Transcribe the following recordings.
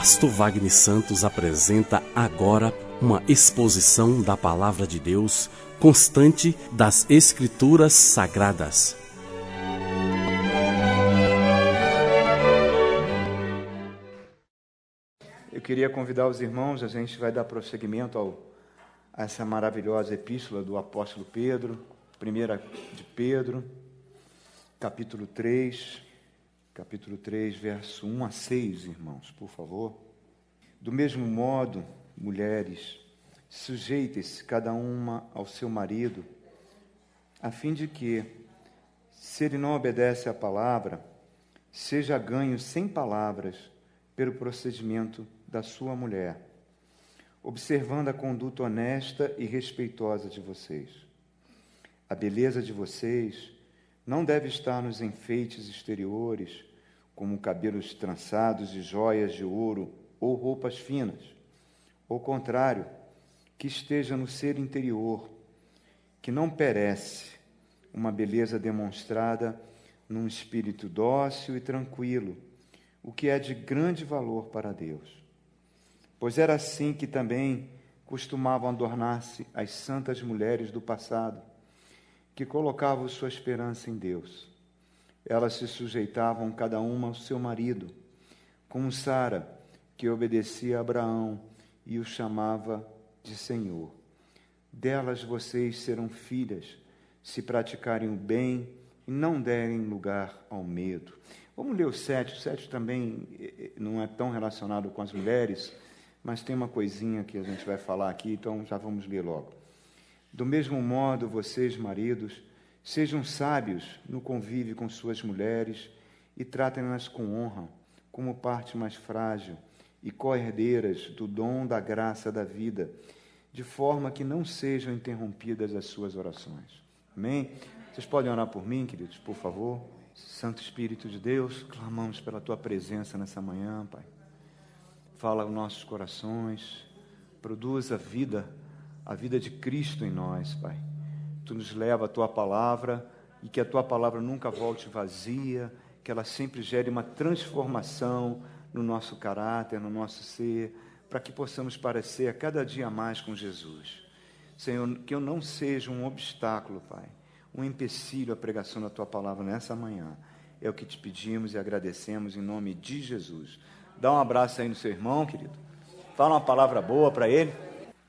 Pastor Wagner Santos apresenta agora uma exposição da palavra de Deus constante das Escrituras Sagradas. Eu queria convidar os irmãos, a gente vai dar prosseguimento ao, a essa maravilhosa epístola do apóstolo Pedro, primeira de Pedro, capítulo 3 capítulo 3, verso 1 a 6, irmãos, por favor. Do mesmo modo, mulheres, sujeitem-se cada uma ao seu marido, a fim de que, se ele não obedece à palavra, seja ganho sem palavras pelo procedimento da sua mulher, observando a conduta honesta e respeitosa de vocês. A beleza de vocês não deve estar nos enfeites exteriores, como cabelos trançados e joias de ouro ou roupas finas. Ao contrário, que esteja no ser interior, que não perece, uma beleza demonstrada num espírito dócil e tranquilo, o que é de grande valor para Deus. Pois era assim que também costumavam adornar-se as santas mulheres do passado que colocavam sua esperança em Deus. Elas se sujeitavam cada uma ao seu marido, como Sara, que obedecia a Abraão e o chamava de Senhor. Delas vocês serão filhas, se praticarem o bem e não derem lugar ao medo. Vamos ler o 7. O 7 também eh, eh, não é tão relacionado com as mulheres, mas tem uma coisinha que a gente vai falar aqui, então já vamos ler logo. Do mesmo modo, vocês, maridos, sejam sábios no convívio com suas mulheres e tratem-nas com honra, como parte mais frágil e co-herdeiras do dom da graça da vida, de forma que não sejam interrompidas as suas orações. Amém? Vocês podem orar por mim, queridos, por favor? Santo Espírito de Deus, clamamos pela tua presença nessa manhã, Pai. Fala aos nossos corações, produza vida a vida de Cristo em nós, Pai. Tu nos leva a tua palavra e que a tua palavra nunca volte vazia, que ela sempre gere uma transformação no nosso caráter, no nosso ser, para que possamos parecer a cada dia mais com Jesus. Senhor, que eu não seja um obstáculo, Pai, um empecilho à pregação da tua palavra nessa manhã. É o que te pedimos e agradecemos em nome de Jesus. Dá um abraço aí no seu irmão, querido. Fala uma palavra boa para ele.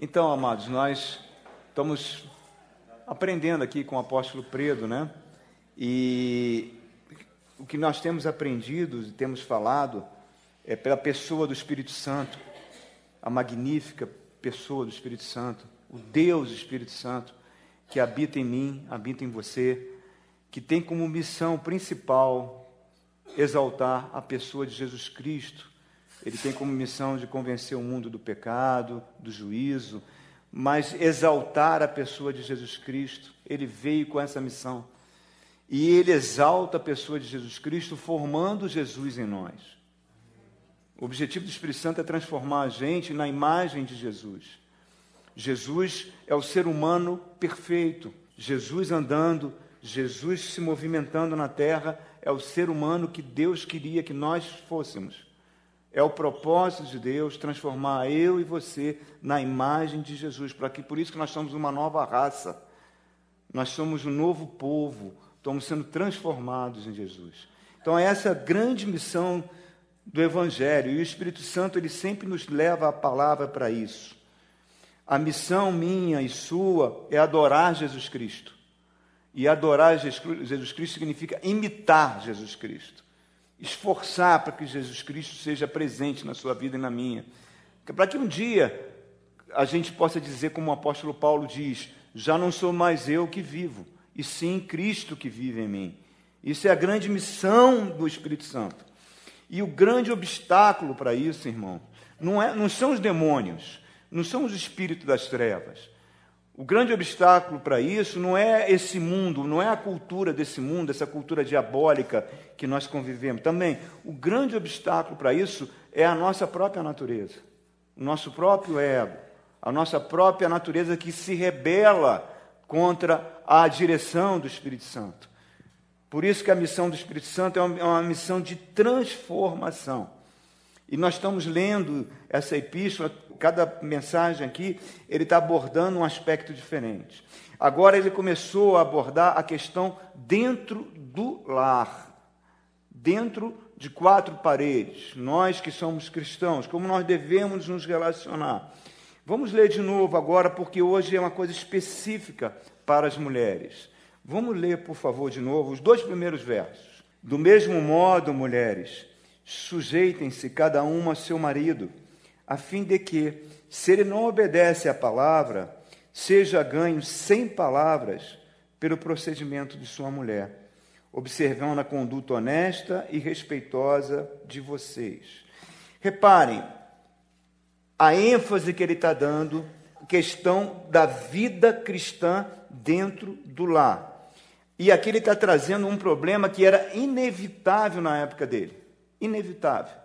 Então, amados, nós estamos aprendendo aqui com o apóstolo Pedro, né? E o que nós temos aprendido e temos falado é pela pessoa do Espírito Santo, a magnífica pessoa do Espírito Santo, o Deus Espírito Santo, que habita em mim, habita em você, que tem como missão principal exaltar a pessoa de Jesus Cristo, ele tem como missão de convencer o mundo do pecado, do juízo, mas exaltar a pessoa de Jesus Cristo. Ele veio com essa missão. E ele exalta a pessoa de Jesus Cristo, formando Jesus em nós. O objetivo do Espírito Santo é transformar a gente na imagem de Jesus. Jesus é o ser humano perfeito. Jesus andando, Jesus se movimentando na terra, é o ser humano que Deus queria que nós fôssemos. É o propósito de Deus transformar eu e você na imagem de Jesus, para que por isso que nós somos uma nova raça. Nós somos um novo povo, estamos sendo transformados em Jesus. Então essa é a grande missão do evangelho, e o Espírito Santo ele sempre nos leva a palavra para isso. A missão minha e sua é adorar Jesus Cristo. E adorar Jesus Cristo significa imitar Jesus Cristo esforçar para que Jesus Cristo seja presente na sua vida e na minha. Para que um dia a gente possa dizer, como o apóstolo Paulo diz: já não sou mais eu que vivo, e sim Cristo que vive em mim. Isso é a grande missão do Espírito Santo. E o grande obstáculo para isso, irmão, não, é, não são os demônios, não são os espíritos das trevas. O grande obstáculo para isso não é esse mundo, não é a cultura desse mundo, essa cultura diabólica que nós convivemos. Também, o grande obstáculo para isso é a nossa própria natureza, o nosso próprio ego, a nossa própria natureza que se rebela contra a direção do Espírito Santo. Por isso que a missão do Espírito Santo é uma, é missão de transformação. E nós estamos lendo essa epístola, cada mensagem aqui, ele está abordando um aspecto diferente. Agora ele começou a abordar a questão dentro do lar, dentro de quatro paredes. Nós que somos cristãos, como nós devemos nos relacionar. Vamos ler de novo agora, porque hoje é uma coisa específica para as mulheres. Vamos ler, por favor, de novo os dois primeiros versos. Do mesmo modo, mulheres, sujeitem-se cada uma a seu marido, a fim de que, se ele não obedece à palavra, seja ganho sem palavras pelo procedimento de sua mulher, observando a conduta honesta e respeitosa de vocês. Reparem, a ênfase que ele está dando, questão da vida cristã dentro do lar. E aqui ele está trazendo um problema que era inevitável na época dele. Inevitável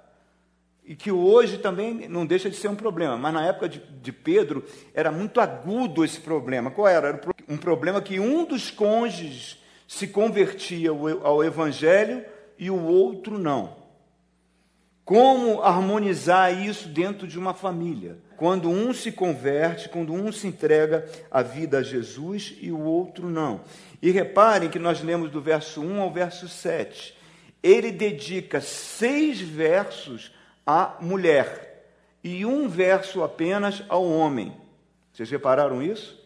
e que hoje também não deixa de ser um problema, mas na época de, de, Pedro era muito agudo esse problema. Qual era? Era um problema que um dos cônjuges se convertia ao evangelho e o outro não. Como harmonizar isso dentro de uma família? Quando um se converte, quando um se entrega a vida a Jesus e o outro não. E reparem que nós lemos do verso 1 ao verso 7. Ele dedica seis versos à mulher e um verso apenas ao homem. Vocês repararam isso?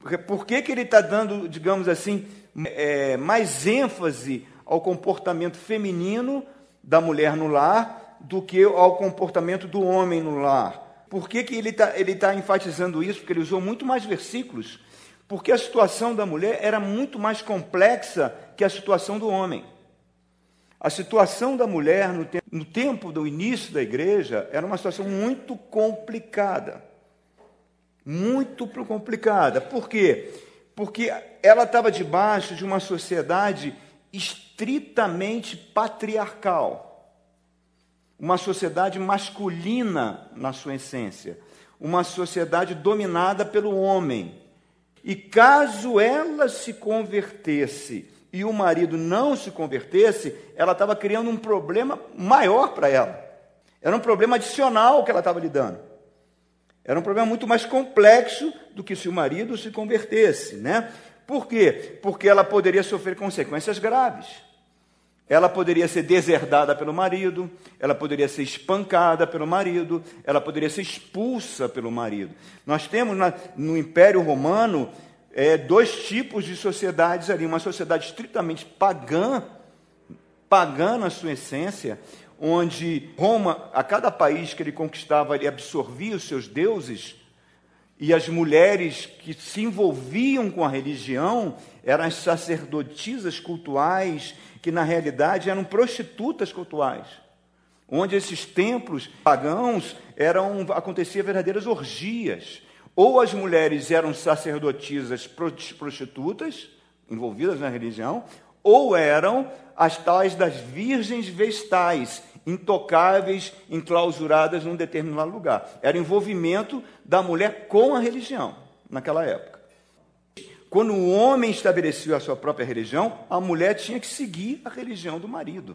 Porque, por que, que ele está dando, digamos assim, é, mais ênfase ao comportamento feminino da mulher no lar do que ao comportamento do homem no lar? Por que, que ele está ele tá enfatizando isso? Porque ele usou muito mais versículos. Porque a situação da mulher era muito mais complexa que a situação do homem. A situação da mulher no tempo, no tempo do início da igreja era uma situação muito complicada. Muito complicada. Por quê? Porque ela estava debaixo de uma sociedade estritamente patriarcal. Uma sociedade masculina na sua essência. Uma sociedade dominada pelo homem. E caso ela se convertesse e o marido não se convertesse, ela estava criando um problema maior para ela. Era um problema adicional que ela estava lidando. Era um problema muito mais complexo do que se o marido se convertesse, né? Por quê? Porque ela poderia sofrer consequências graves. Ela poderia ser deserdada pelo marido, ela poderia ser espancada pelo marido, ela poderia ser expulsa pelo marido. Nós temos no Império Romano é, dois tipos de sociedades ali: uma sociedade estritamente pagã, pagã na sua essência, onde Roma, a cada país que ele conquistava, ele absorvia os seus deuses, e as mulheres que se envolviam com a religião eram as sacerdotisas cultuais, que na realidade eram prostitutas cultuais onde esses templos pagãos eram acontecia verdadeiras orgias ou as mulheres eram sacerdotisas prostitutas, envolvidas na religião, ou eram as tais das virgens vestais, intocáveis, enclausuradas num determinado lugar. Era envolvimento da mulher com a religião naquela época. Quando o homem estabeleceu a sua própria religião, a mulher tinha que seguir a religião do marido.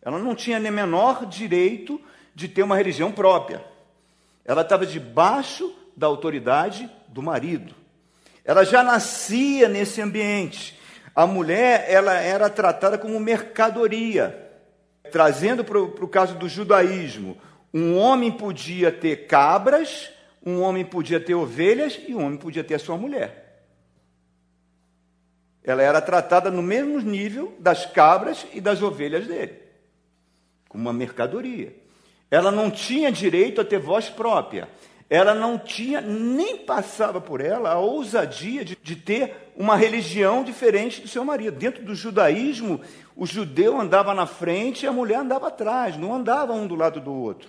Ela não tinha nem menor direito de ter uma religião própria. Ela estava debaixo da autoridade do marido. Ela já nascia nesse ambiente. A mulher ela era tratada como mercadoria. Trazendo para o caso do judaísmo, um homem podia ter cabras, um homem podia ter ovelhas e um homem podia ter a sua mulher. Ela era tratada no mesmo nível das cabras e das ovelhas dele, como uma mercadoria. Ela não tinha direito a ter voz própria. Ela não tinha, nem passava por ela a ousadia de, de ter uma religião diferente do seu marido. Dentro do judaísmo, o judeu andava na frente e a mulher andava atrás, não andava um do lado do outro.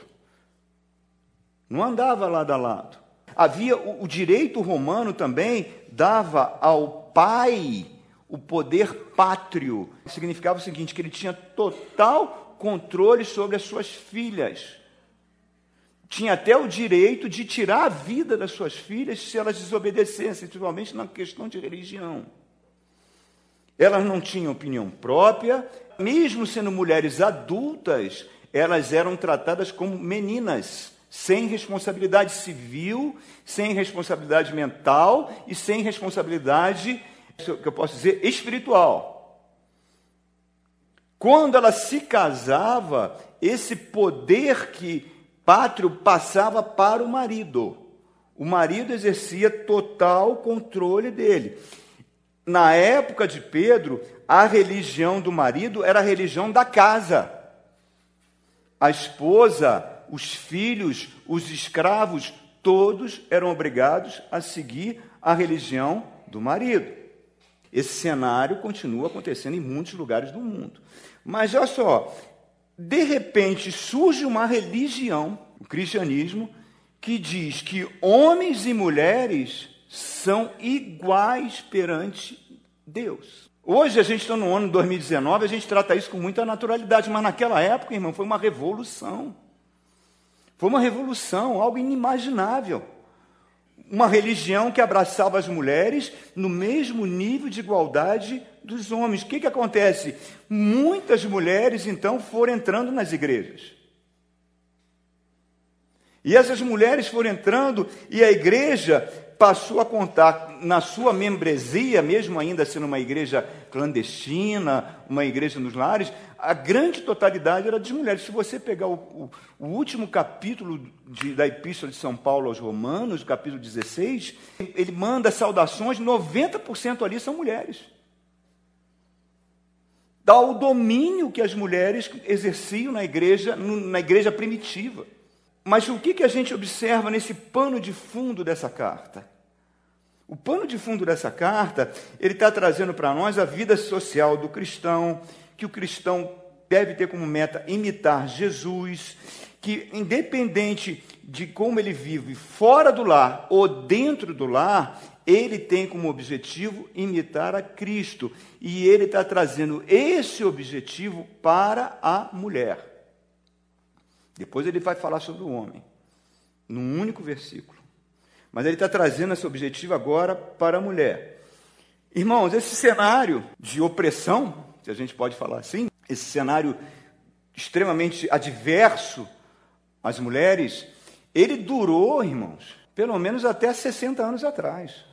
Não andava lado a lado. Havia o, o direito romano também dava ao pai o poder pátrio. Significava o seguinte: que ele tinha total controle sobre as suas filhas. Tinha até o direito de tirar a vida das suas filhas se elas desobedecessem, principalmente na questão de religião. Elas não tinham opinião própria, mesmo sendo mulheres adultas, elas eram tratadas como meninas, sem responsabilidade civil, sem responsabilidade mental e sem responsabilidade, que eu posso dizer, espiritual. Quando ela se casava, esse poder que pátrio passava para o marido. O marido exercia total controle dele. Na época de Pedro, a religião do marido era a religião da casa. A esposa, os filhos, os escravos, todos eram obrigados a seguir a religião do marido. Esse cenário continua acontecendo em muitos lugares do mundo. Mas olha só, de repente surge uma religião, o cristianismo, que diz que homens e mulheres são iguais perante Deus. Hoje a gente está no ano 2019, a gente trata isso com muita naturalidade, mas naquela época, irmão, foi uma revolução. Foi uma revolução, algo inimaginável. Uma religião que abraçava as mulheres no mesmo nível de igualdade dos homens. O que, que acontece? Muitas mulheres, então, foram entrando nas igrejas. E essas mulheres foram entrando e a igreja passou a contar na sua membresia, mesmo ainda sendo uma igreja clandestina, uma igreja nos lares, a grande totalidade era de mulheres. Se você pegar o, o, o último capítulo de, da Epístola de São Paulo aos Romanos, capítulo 16, ele manda saudações, 90% ali são mulheres. Dá o domínio que as mulheres exerciam na igreja, na igreja primitiva. Mas o que, que a gente observa nesse pano de fundo dessa carta? O pano de fundo dessa carta, ele está trazendo para nós a vida social do cristão, que o cristão deve ter como meta imitar Jesus, que independente de como ele vive fora do lar ou dentro do lar, ele tem como objetivo imitar a Cristo. E ele está trazendo esse objetivo para a mulher. Depois ele vai falar sobre o homem, num único versículo. Mas ele está trazendo esse objetivo agora para a mulher. Irmãos, esse cenário de opressão, se a gente pode falar assim, esse cenário extremamente adverso às mulheres, ele durou, irmãos, pelo menos até 60 anos atrás.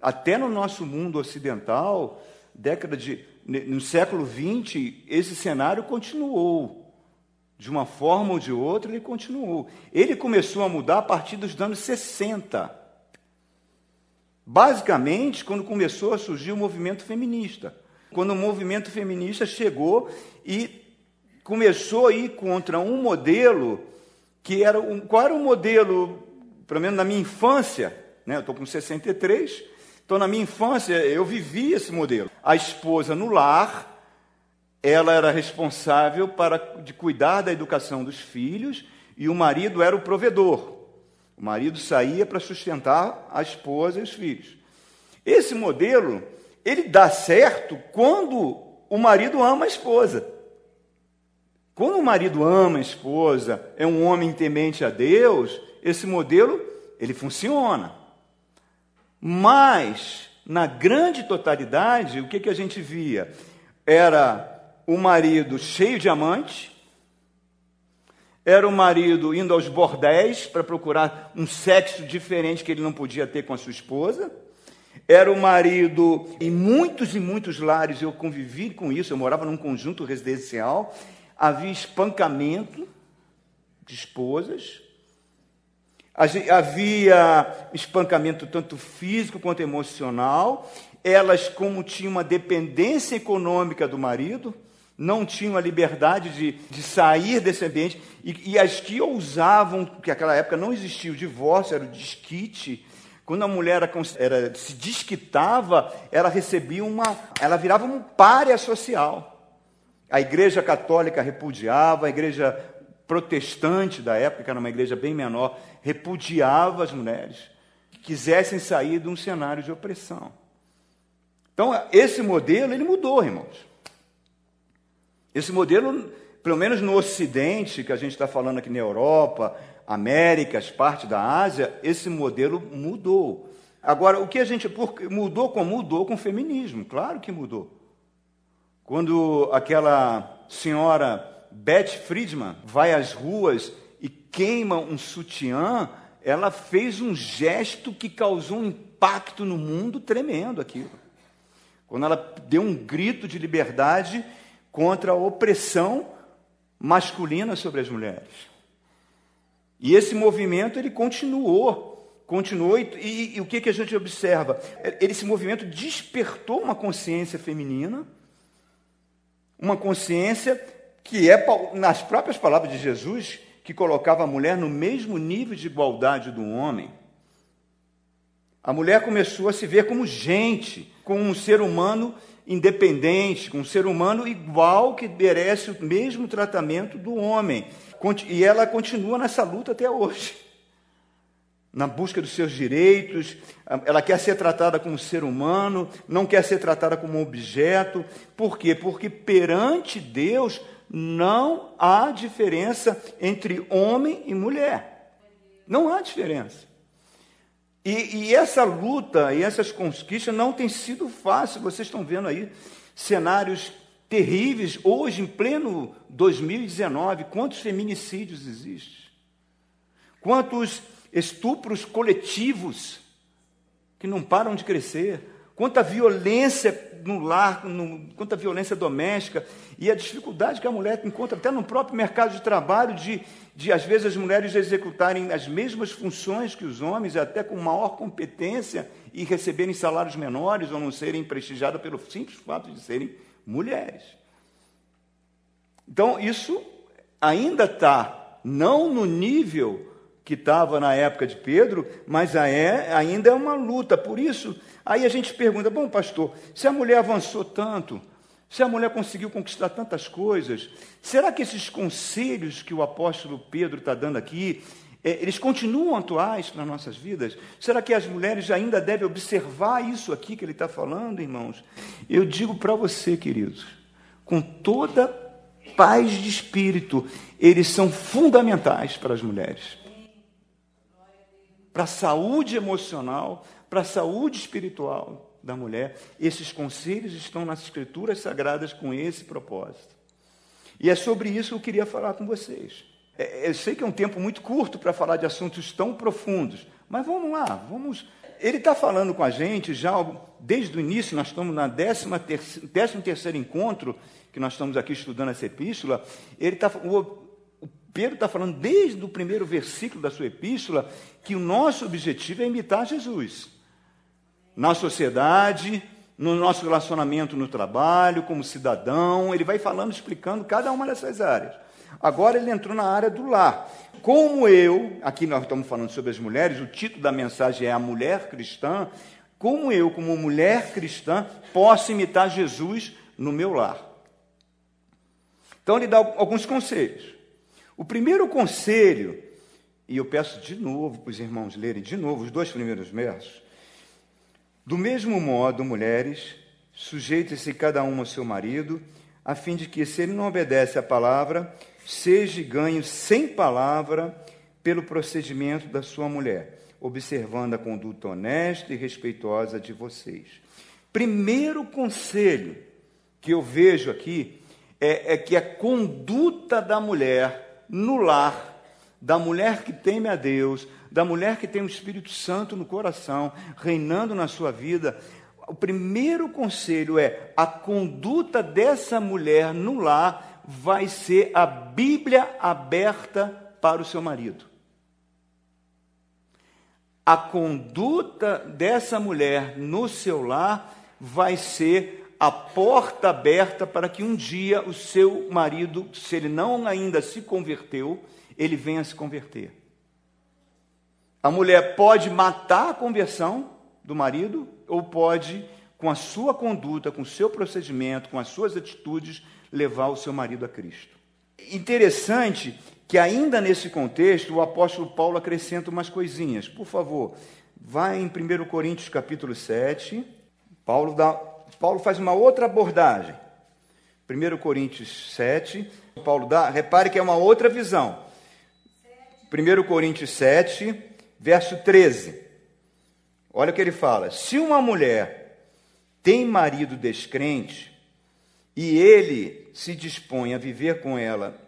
Até no nosso mundo ocidental, década de no século XX, esse cenário continuou. De uma forma ou de outra, ele continuou. Ele começou a mudar a partir dos anos 60. Basicamente, quando começou a surgir o movimento feminista. Quando o movimento feminista chegou e começou a ir contra um modelo que era um, qual era o modelo, pelo menos na minha infância, né? eu estou com 63, então na minha infância eu vivi esse modelo. A esposa no lar, ela era responsável para de cuidar da educação dos filhos e o marido era o provedor. O marido saía para sustentar a esposa e os filhos. Esse modelo, ele dá certo quando o marido ama a esposa. Quando o marido ama a esposa, é um homem temente a Deus, esse modelo, ele funciona. Mas, na grande totalidade, o que, que a gente via? Era o marido cheio de amantes, era o marido indo aos bordéis para procurar um sexo diferente que ele não podia ter com a sua esposa. Era o marido, em muitos e muitos lares eu convivi com isso, eu morava num conjunto residencial, havia espancamento de esposas, havia espancamento tanto físico quanto emocional, elas, como tinham uma dependência econômica do marido, não tinham a liberdade de, de sair desse ambiente, e, e as que ousavam, que naquela época não existia o divórcio, era o desquite, quando a mulher era, era, se desquitava, ela recebia uma. ela virava um párea social. A igreja católica repudiava, a igreja protestante da época, que era uma igreja bem menor, repudiava as mulheres que quisessem sair de um cenário de opressão. Então, esse modelo, ele mudou, irmãos. Esse modelo, pelo menos no Ocidente, que a gente está falando aqui na Europa, Américas, parte da Ásia, esse modelo mudou. Agora, o que a gente. Mudou com mudou com o feminismo, claro que mudou. Quando aquela senhora Beth Friedman vai às ruas e queima um sutiã, ela fez um gesto que causou um impacto no mundo tremendo aquilo. Quando ela deu um grito de liberdade contra a opressão masculina sobre as mulheres. E esse movimento ele continuou, continuou e, e, e o que, que a gente observa? Esse movimento despertou uma consciência feminina, uma consciência que é nas próprias palavras de Jesus que colocava a mulher no mesmo nível de igualdade do homem. A mulher começou a se ver como gente, como um ser humano independente, com um ser humano igual que merece o mesmo tratamento do homem. E ela continua nessa luta até hoje. Na busca dos seus direitos, ela quer ser tratada como ser humano, não quer ser tratada como objeto. Por quê? Porque perante Deus não há diferença entre homem e mulher. Não há diferença. E, e, essa luta e essas conquistas não tem sido fácil. Vocês estão vendo aí cenários terríveis hoje, em pleno 2019. Quantos feminicídios existem? Quantos estupros coletivos que não param de crescer? Quanta violência no lar, no, quanta violência doméstica e a dificuldade que a mulher encontra até no próprio mercado de trabalho de, de às vezes as mulheres executarem as mesmas funções que os homens, até com maior competência e receberem salários menores ou não serem prestigiadas pelo simples fato de serem mulheres. Então isso ainda está não no nível que estava na época de Pedro, mas é, ainda é uma luta. Por isso, aí a gente pergunta: bom, pastor, se a mulher avançou tanto, se a mulher conseguiu conquistar tantas coisas, será que esses conselhos que o apóstolo Pedro está dando aqui, é, eles continuam atuais nas nossas vidas? Será que as mulheres ainda devem observar isso aqui que ele está falando, irmãos? Eu digo para você, queridos, com toda paz de espírito, eles são fundamentais para as mulheres para a saúde emocional, para a saúde espiritual da mulher. Esses conselhos estão nas Escrituras Sagradas com esse propósito. E é sobre isso que eu queria falar com vocês. É, eu sei que é um tempo muito curto para falar de assuntos tão profundos, mas vamos lá, vamos. Ele está falando com a gente já desde o início, nós estamos na 13 terceiro encontro que nós estamos aqui estudando essa epístola. Ele está, Pedro está falando desde o primeiro versículo da sua epístola que o nosso objetivo é imitar Jesus. Na sociedade, no nosso relacionamento no trabalho, como cidadão, ele vai falando, explicando cada uma dessas áreas. Agora ele entrou na área do lar. Como eu, aqui nós estamos falando sobre as mulheres, o título da mensagem é A Mulher Cristã. Como eu, como mulher cristã, posso imitar Jesus no meu lar? Então ele dá alguns conselhos. O primeiro conselho, e eu peço de novo para os irmãos lerem de novo os dois primeiros versos. Do mesmo modo, mulheres, sujeitem-se cada uma ao seu marido, a fim de que, se ele não obedece à palavra, seja ganho sem palavra pelo procedimento da sua mulher, observando a conduta honesta e respeitosa de vocês. Primeiro conselho que eu vejo aqui é, é que a conduta da mulher no lar, da mulher que teme a Deus, da mulher que tem o Espírito Santo no coração, reinando na sua vida, o primeiro conselho é: a conduta dessa mulher no lar vai ser a Bíblia aberta para o seu marido. A conduta dessa mulher no seu lar vai ser a porta aberta para que um dia o seu marido, se ele não ainda se converteu, ele venha se converter. A mulher pode matar a conversão do marido ou pode, com a sua conduta, com o seu procedimento, com as suas atitudes, levar o seu marido a Cristo. Interessante que ainda nesse contexto o apóstolo Paulo acrescenta umas coisinhas. Por favor, vá em 1 Coríntios capítulo 7. Paulo dá Paulo faz uma outra abordagem. 1 Coríntios 7, Paulo dá, repare que é uma outra visão. 1 Coríntios 7, verso 13. Olha o que ele fala: Se uma mulher tem marido descrente e ele se dispõe a viver com ela,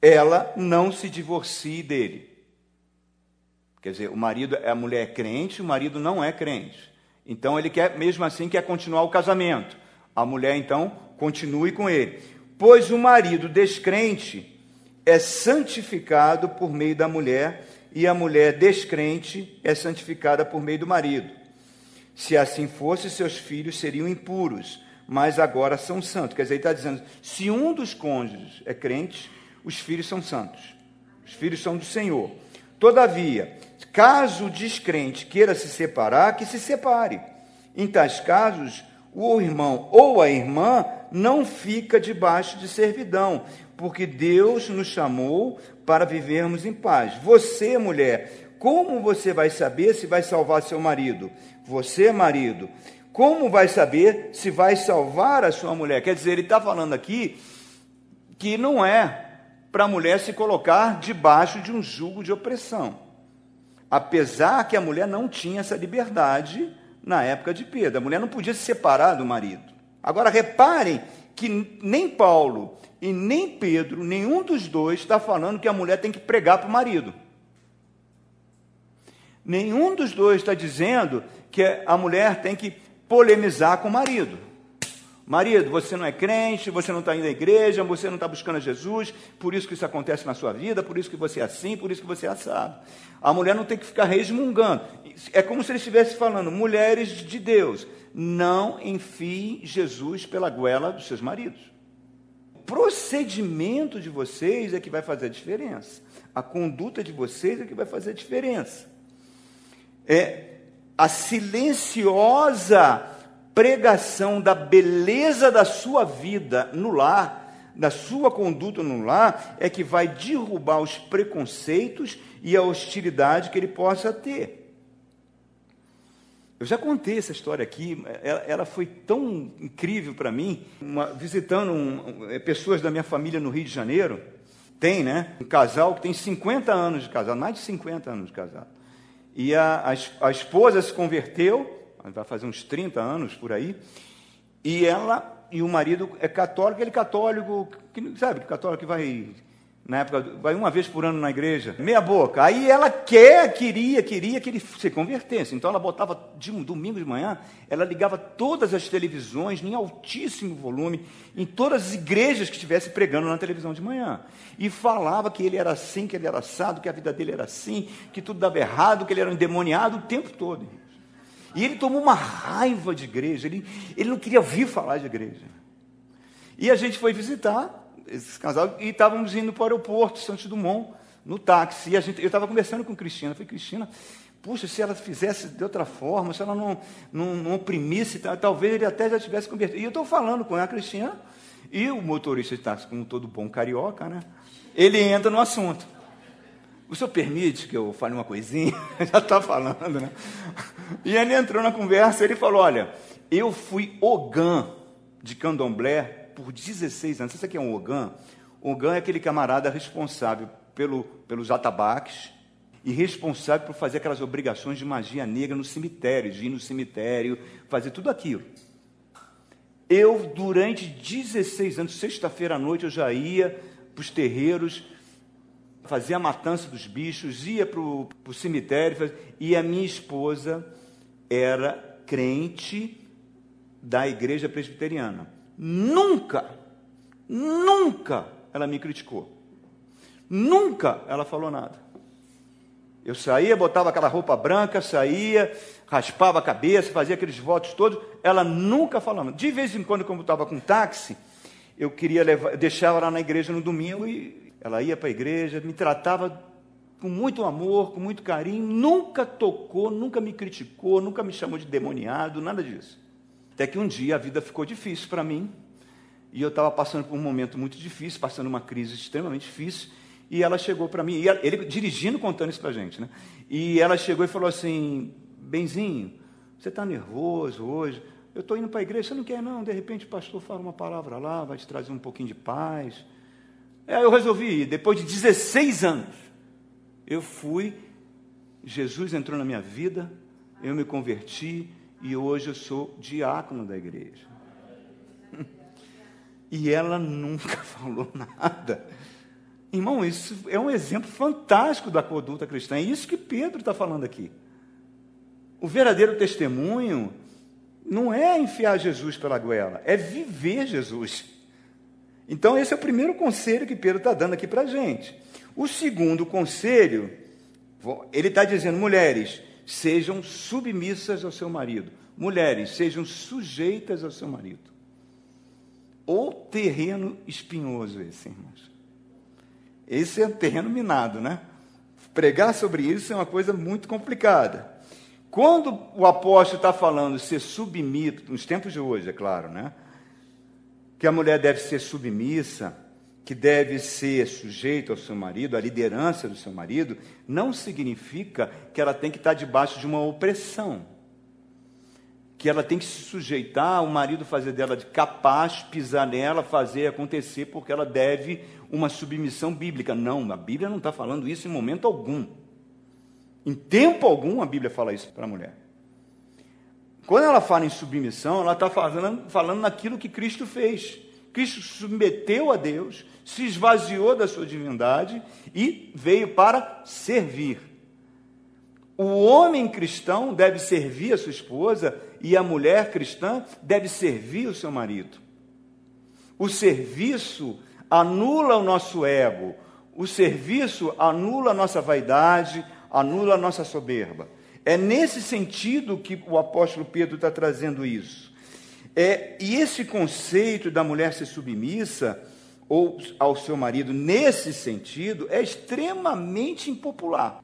ela não se divorcie dele. Quer dizer, o marido, a mulher é crente, o marido não é crente. Então ele quer, mesmo assim, quer continuar o casamento. A mulher, então, continue com ele. Pois o marido descrente é santificado por meio da mulher, e a mulher descrente é santificada por meio do marido. Se assim fosse, seus filhos seriam impuros, mas agora são santos. Quer dizer, ele está dizendo: se um dos cônjuges é crente, os filhos são santos. Os filhos são do Senhor. Todavia, caso o descrente queira se separar, que se separe. Em tais casos, o irmão ou a irmã não fica debaixo de servidão, porque Deus nos chamou para vivermos em paz. Você, mulher, como você vai saber se vai salvar seu marido? Você, marido, como vai saber se vai salvar a sua mulher? Quer dizer, ele está falando aqui que não é para a mulher se colocar debaixo de um jugo de opressão. Apesar que a mulher não tinha essa liberdade na época de Pedro. A mulher não podia se separar do marido. Agora reparem que nem Paulo e nem Pedro, nenhum dos dois, está falando que a mulher tem que pregar para o marido. Nenhum dos dois está dizendo que a mulher tem que polemizar com o marido. Marido, você não é crente, você não está indo à igreja, você não está buscando a Jesus, por isso que isso acontece na sua vida, por isso que você é assim, por isso que você é assado. A mulher não tem que ficar resmungando. É como se ele estivesse falando, mulheres de Deus, não enfiem Jesus pela goela dos seus maridos procedimento de vocês é que vai fazer a diferença. A conduta de vocês é que vai fazer a diferença. É a silenciosa pregação da beleza da sua vida no lar, da sua conduta no lar, é que vai derrubar os preconceitos e a hostilidade que ele possa ter. Eu já contei essa história aqui, ela, ela foi tão incrível para mim, uma, visitando um, é, pessoas da minha família no Rio de Janeiro, tem, né? Um casal que tem 50 anos de casado, mais de 50 anos de casado. E a, a, a esposa se converteu, vai fazer uns 30 anos por aí, e ela e o marido é católico, ele católico, que, sabe, católico que vai na época, vai uma vez por ano na igreja, meia boca. Aí ela quer, queria, queria que ele se convertesse. Então ela botava de um domingo de manhã, ela ligava todas as televisões em altíssimo volume, em todas as igrejas que estivesse pregando na televisão de manhã. E falava que ele era assim, que ele era assado, que a vida dele era assim, que tudo dava errado, que ele era endemoniado o tempo todo. E ele tomou uma raiva de igreja, ele, ele não queria ouvir falar de igreja. E a gente foi visitar esse casal, e estávamos indo para o aeroporto, Santos Dumont, no táxi. E a gente, eu estava conversando com Cristina. Eu falei, Cristina, puxa, se ela fizesse de outra forma, se ela não, não, não oprimisse, talvez ele até já tivesse convertido. E eu estou falando com a Cristina, e o motorista de táxi, como todo bom carioca, né? Ele entra no assunto. O senhor permite que eu fale uma coisinha? já está falando, né? E ele entrou na conversa, ele falou: Olha, eu fui Ogã de Candomblé por 16 anos. Você sabe o que é um Ogã? Ogã é aquele camarada responsável pelo, pelos atabaques e responsável por fazer aquelas obrigações de magia negra no cemitério, de ir no cemitério, fazer tudo aquilo. Eu, durante 16 anos, sexta-feira à noite, eu já ia para os terreiros, fazia a matança dos bichos, ia para o cemitério, e a minha esposa era crente da igreja presbiteriana. Nunca, nunca ela me criticou. Nunca ela falou nada. Eu saía, botava aquela roupa branca, saía, raspava a cabeça, fazia aqueles votos todos. Ela nunca falava. De vez em quando, quando eu estava com táxi, eu queria levar, deixava ela na igreja no domingo e ela ia para a igreja, me tratava com muito amor, com muito carinho, nunca tocou, nunca me criticou, nunca me chamou de demoniado, nada disso. Até que um dia a vida ficou difícil para mim, e eu estava passando por um momento muito difícil, passando uma crise extremamente difícil, e ela chegou para mim, e ele dirigindo, contando isso para a gente, né? E ela chegou e falou assim: Benzinho, você está nervoso hoje? Eu estou indo para a igreja, você não quer não? De repente o pastor fala uma palavra lá, vai te trazer um pouquinho de paz. Aí eu resolvi ir, depois de 16 anos, eu fui, Jesus entrou na minha vida, eu me converti, e hoje eu sou diácono da igreja. e ela nunca falou nada. Irmão, isso é um exemplo fantástico da conduta cristã. É isso que Pedro está falando aqui. O verdadeiro testemunho não é enfiar Jesus pela goela, é viver Jesus. Então, esse é o primeiro conselho que Pedro está dando aqui para a gente. O segundo conselho, ele está dizendo, mulheres, sejam submissas ao seu marido. Mulheres, sejam sujeitas ao seu marido. Ou terreno espinhoso esse, irmãos. Esse é um terreno minado, né? Pregar sobre isso é uma coisa muito complicada. Quando o apóstolo está falando ser submisso, nos tempos de hoje, é claro, né? Que a mulher deve ser submissa, que deve ser sujeita ao seu marido, à liderança do seu marido, não significa que ela tem que estar debaixo de uma opressão. Que ela tem que se sujeitar, o marido fazer dela de capaz, pisar nela, fazer acontecer, porque ela deve uma submissão bíblica. Não, a Bíblia não está falando isso em momento algum. Em tempo algum a Bíblia fala isso para a mulher. Quando ela fala em submissão, ela está falando, falando naquilo que Cristo fez. Cristo submeteu a Deus, se esvaziou da sua divindade e veio para servir. O homem cristão deve servir a sua esposa e a mulher cristã deve servir o seu marido. O serviço anula o nosso ego, o serviço anula a nossa vaidade, anula a nossa soberba. É nesse sentido que o apóstolo Pedro está trazendo isso. É, e esse conceito da mulher ser submissa ou ao seu marido, nesse sentido, é extremamente impopular.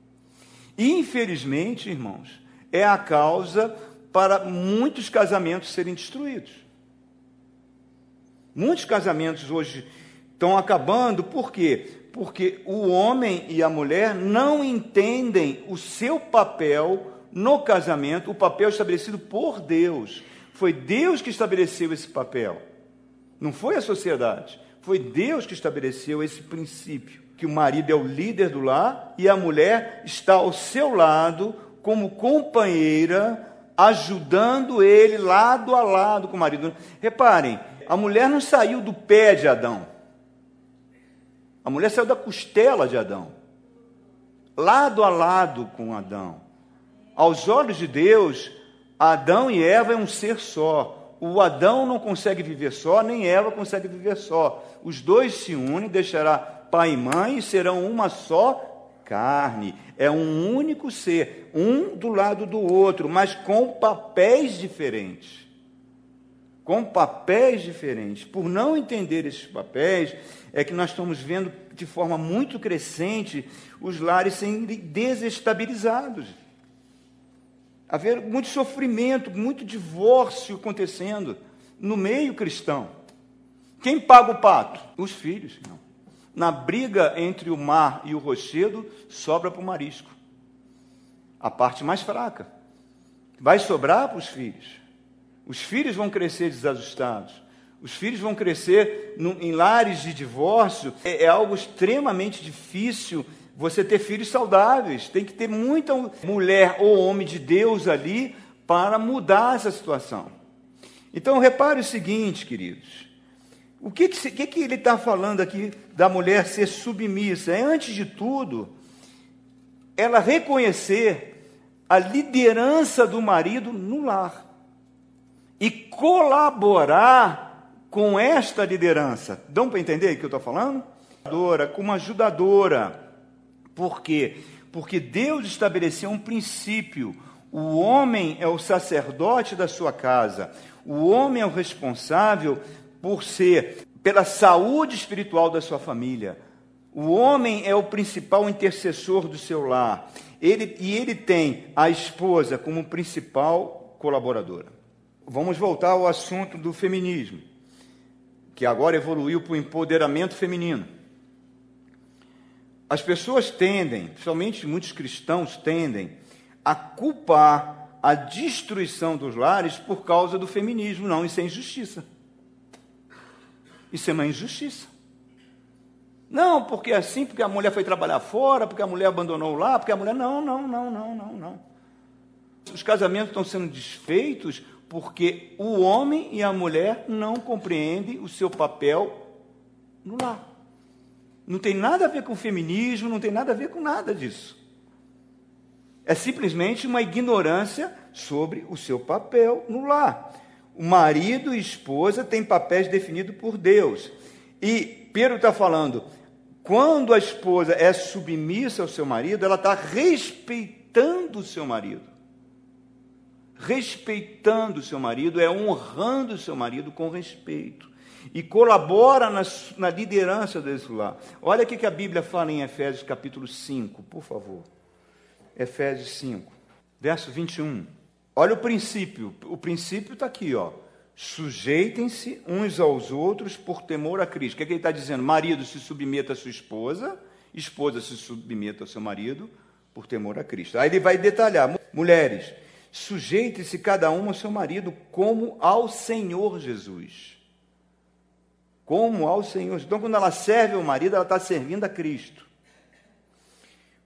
Infelizmente, irmãos, é a causa para muitos casamentos serem destruídos. Muitos casamentos hoje estão acabando, por quê? Porque o homem e a mulher não entendem o seu papel no casamento, o papel estabelecido por Deus. Foi Deus que estabeleceu esse papel, não foi a sociedade. Foi Deus que estabeleceu esse princípio, que o marido é o líder do lar e a mulher está ao seu lado como companheira, ajudando ele lado a lado com o marido. Reparem, a mulher não saiu do pé de Adão. A mulher saiu da costela de Adão, lado a lado com Adão. Aos olhos de Deus, Adão e Eva é um ser só. O Adão não consegue viver só, nem Eva consegue viver só. Os dois se unem, deixará pai e mãe e serão uma só carne. É um único ser, um do lado do outro, mas com papéis diferentes com papéis diferentes. Por não entender esses papéis, é que nós estamos vendo de forma muito crescente os lares sendo desestabilizados. Haver muito sofrimento, muito divórcio acontecendo no meio cristão. Quem paga o pato? Os filhos. Não. Na briga entre o mar e o rochedo, sobra para o marisco. A parte mais fraca. Vai sobrar para os filhos. Os filhos vão crescer desajustados. Os filhos vão crescer em lares de divórcio. É, é algo extremamente difícil você ter filhos saudáveis. Tem que ter muita mulher ou homem de Deus ali para mudar essa situação. Então, repare o seguinte, queridos. O que, que, que, que ele está falando aqui da mulher ser submissa? É, antes de tudo, ela reconhecer a liderança do marido no lar e colaborar com esta liderança. Dão para entender o que eu estou falando? Como ajudadora. Por quê? Porque Deus estabeleceu um princípio. O homem é o sacerdote da sua casa. O homem é o responsável por ser pela saúde espiritual da sua família. O homem é o principal intercessor do seu lar. Ele, e ele tem a esposa como principal colaboradora. Vamos voltar ao assunto do feminismo, que agora evoluiu para o empoderamento feminino. As pessoas tendem, principalmente muitos cristãos tendem, a culpar a destruição dos lares por causa do feminismo. Não, isso é injustiça. Isso é uma injustiça. Não, porque é assim, porque a mulher foi trabalhar fora, porque a mulher abandonou lá, porque a mulher. Não, não, não, não, não, não. Os casamentos estão sendo desfeitos porque o homem e a mulher não compreendem o seu papel no lar. Não tem nada a ver com feminismo, não tem nada a ver com nada disso. É simplesmente uma ignorância sobre o seu papel no lar. O marido e esposa têm papéis definidos por Deus. E Pedro está falando, quando a esposa é submissa ao seu marido, ela está respeitando o seu marido. Respeitando seu marido é honrando seu marido com respeito. E colabora na, na liderança desse lar. Olha o que a Bíblia fala em Efésios capítulo 5, por favor. Efésios 5, verso 21. Olha o princípio. O princípio está aqui, ó. Sujeitem-se uns aos outros por temor a Cristo. O que, é que ele está dizendo? Marido se submeta à sua esposa, esposa se submeta ao seu marido por temor a Cristo. Aí ele vai detalhar: mulheres, sujeite-se cada uma ao seu marido como ao Senhor Jesus. Como ao Senhor. Então, quando ela serve ao marido, ela está servindo a Cristo.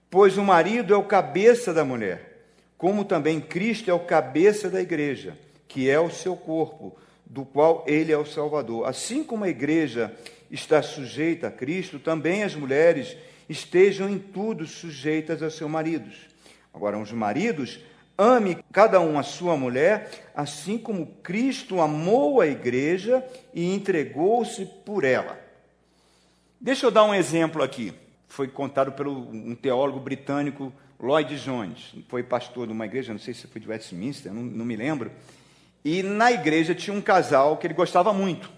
Pois o marido é o cabeça da mulher como também Cristo é o cabeça da igreja, que é o seu corpo, do qual ele é o Salvador. Assim como a igreja está sujeita a Cristo, também as mulheres estejam em tudo sujeitas a seus maridos. Agora, os maridos, ame cada um a sua mulher, assim como Cristo amou a igreja e entregou-se por ela. Deixa eu dar um exemplo aqui. Foi contado por um teólogo britânico Lloyd Jones, foi pastor de uma igreja, não sei se foi de Westminster, não, não me lembro. E na igreja tinha um casal que ele gostava muito.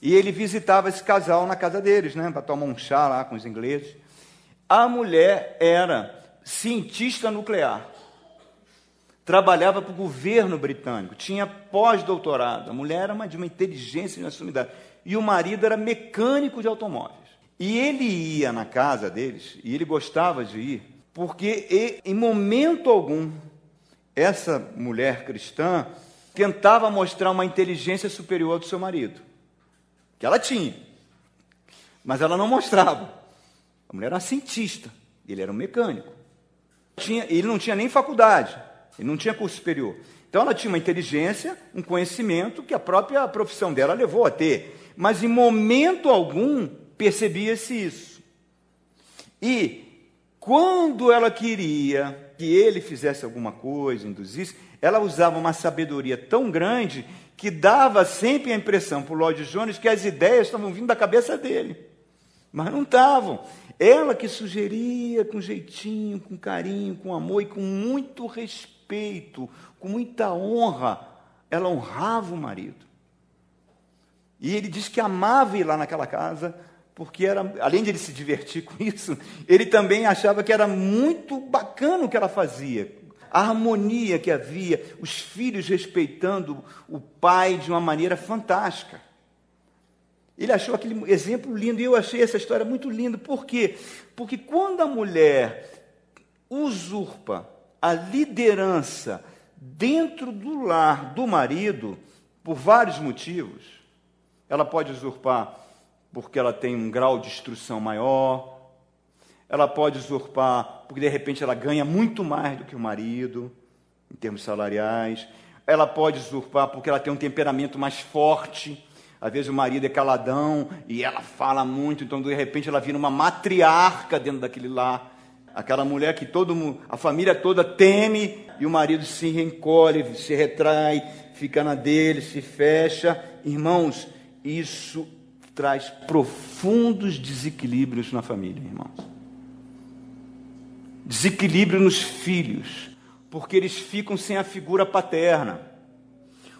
E ele visitava esse casal na casa deles, né, para tomar um chá lá com os ingleses. A mulher era cientista nuclear. Trabalhava para o governo britânico, tinha pós-doutorado. A mulher era uma, de uma inteligência inassumidade. E o marido era mecânico de automóveis. E ele ia na casa deles, e ele gostava de ir, porque em momento algum essa mulher cristã tentava mostrar uma inteligência superior do seu marido, que ela tinha, mas ela não mostrava. A mulher era cientista, ele era um mecânico. Tinha, ele não tinha nem faculdade, ele não tinha curso superior. Então ela tinha uma inteligência, um conhecimento que a própria profissão dela levou a ter, mas em momento algum percebia-se isso. E quando ela queria que ele fizesse alguma coisa, induzisse, ela usava uma sabedoria tão grande que dava sempre a impressão para o Lloyd Jones que as ideias estavam vindo da cabeça dele. Mas não estavam. Ela que sugeria com jeitinho, com carinho, com amor e com muito respeito, com muita honra, ela honrava o marido. E ele diz que amava ir lá naquela casa, porque era, além de ele se divertir com isso, ele também achava que era muito bacana o que ela fazia. A harmonia que havia, os filhos respeitando o pai de uma maneira fantástica. Ele achou aquele exemplo lindo e eu achei essa história muito linda. Por quê? Porque quando a mulher usurpa a liderança dentro do lar do marido, por vários motivos, ela pode usurpar porque ela tem um grau de instrução maior, ela pode usurpar porque de repente ela ganha muito mais do que o marido, em termos salariais, ela pode usurpar porque ela tem um temperamento mais forte. Às vezes o marido é caladão e ela fala muito, então de repente ela vira uma matriarca dentro daquele lar. Aquela mulher que todo a família toda teme e o marido se encolhe, se retrai, fica na dele, se fecha. Irmãos, isso traz profundos desequilíbrios na família, irmãos. Desequilíbrio nos filhos, porque eles ficam sem a figura paterna.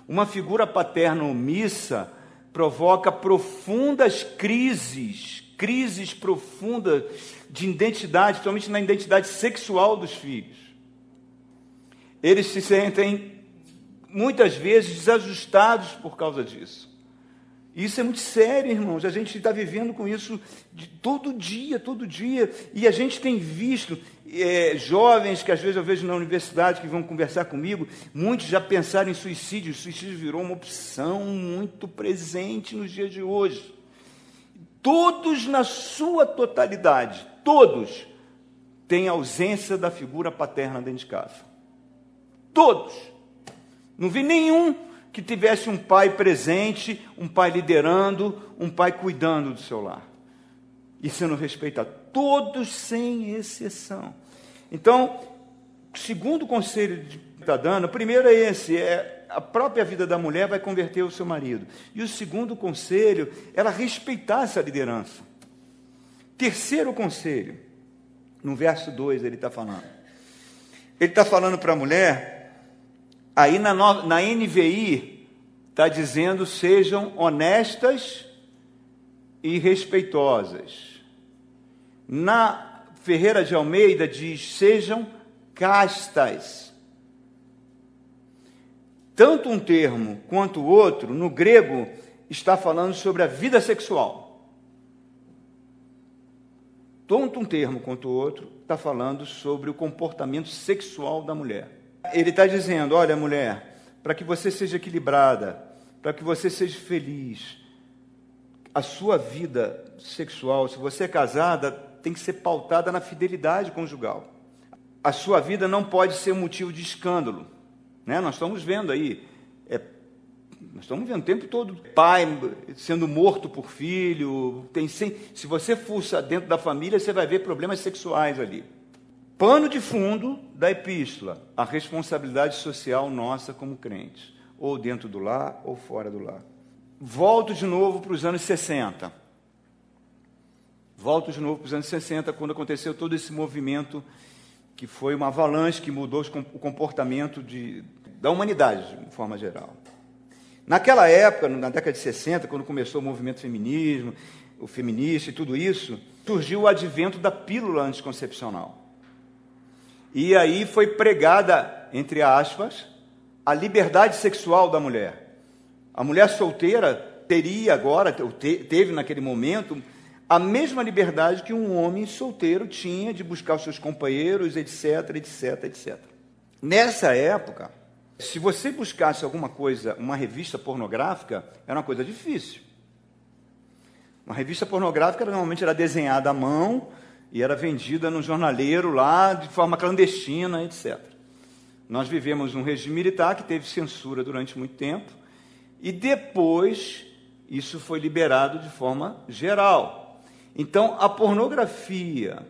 Uma figura paterna omissa provoca profundas crises, crises profundas de identidade, principalmente na identidade sexual dos filhos. Eles se sentem muitas vezes desajustados por causa disso. Isso é muito sério, irmãos. A gente está vivendo com isso de todo dia, todo dia. E a gente tem visto é, jovens que às vezes eu vejo na universidade que vão conversar comigo, muitos já pensaram em suicídio. O suicídio virou uma opção muito presente nos dias de hoje. Todos, na sua totalidade, todos têm ausência da figura paterna dentro de casa. Todos. Não vi nenhum que tivesse um pai presente, um pai liderando, um pai cuidando do seu lar. E sendo respeitado. Todos sem exceção. Então, o segundo conselho que está dando, o primeiro é esse, é a própria vida da mulher vai converter o seu marido. E o segundo conselho, ela respeitar essa liderança. Terceiro conselho, no verso 2 ele está falando. Ele está falando para a mulher, aí na, na NVI está dizendo sejam honestas e respeitosas. Na Ferreira de Almeida diz sejam castas. Tanto um termo quanto o outro, no grego, está falando sobre a vida sexual tanto um termo quanto o outro, está falando sobre o comportamento sexual da mulher. Ele está dizendo: olha, mulher, para que você seja equilibrada, para que você seja feliz, a sua vida sexual, se você é casada, tem que ser pautada na fidelidade conjugal. A sua vida não pode ser motivo de escândalo. Né? Nós estamos vendo aí nós estamos vendo o tempo todo pai sendo morto por filho. Tem sem, se você fuça dentro da família, você vai ver problemas sexuais ali. Pano de fundo da epístola, a responsabilidade social nossa como crentes, ou dentro do lar ou fora do lar. Volto de novo para os anos 60. Volto de novo para os anos 60, quando aconteceu todo esse movimento que foi uma avalanche que mudou o comportamento de, da humanidade, de forma geral. Naquela época, na década de 60, quando começou o movimento feminismo, o feminista e tudo isso, surgiu o advento da pílula anticoncepcional. E aí foi pregada, entre aspas, a liberdade sexual da mulher. A mulher solteira teria agora, teve naquele momento, a mesma liberdade que um homem solteiro tinha de buscar os seus companheiros, etc, etc, etc. Nessa época, se você buscasse alguma coisa, uma revista pornográfica, era uma coisa difícil. Uma revista pornográfica normalmente era desenhada à mão e era vendida no jornaleiro lá de forma clandestina, etc. Nós vivemos um regime militar que teve censura durante muito tempo e depois isso foi liberado de forma geral. Então, a pornografia,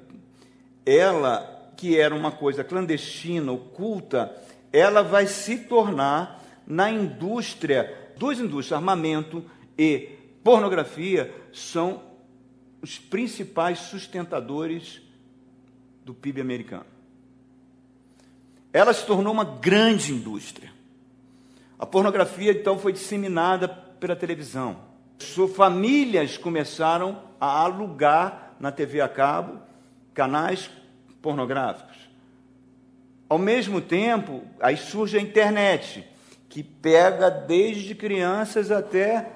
ela que era uma coisa clandestina, oculta, ela vai se tornar na indústria, duas indústrias, armamento e pornografia, são os principais sustentadores do PIB americano. Ela se tornou uma grande indústria. A pornografia, então, foi disseminada pela televisão. Famílias começaram a alugar na TV a cabo canais pornográficos. Ao mesmo tempo, aí surge a internet, que pega desde crianças até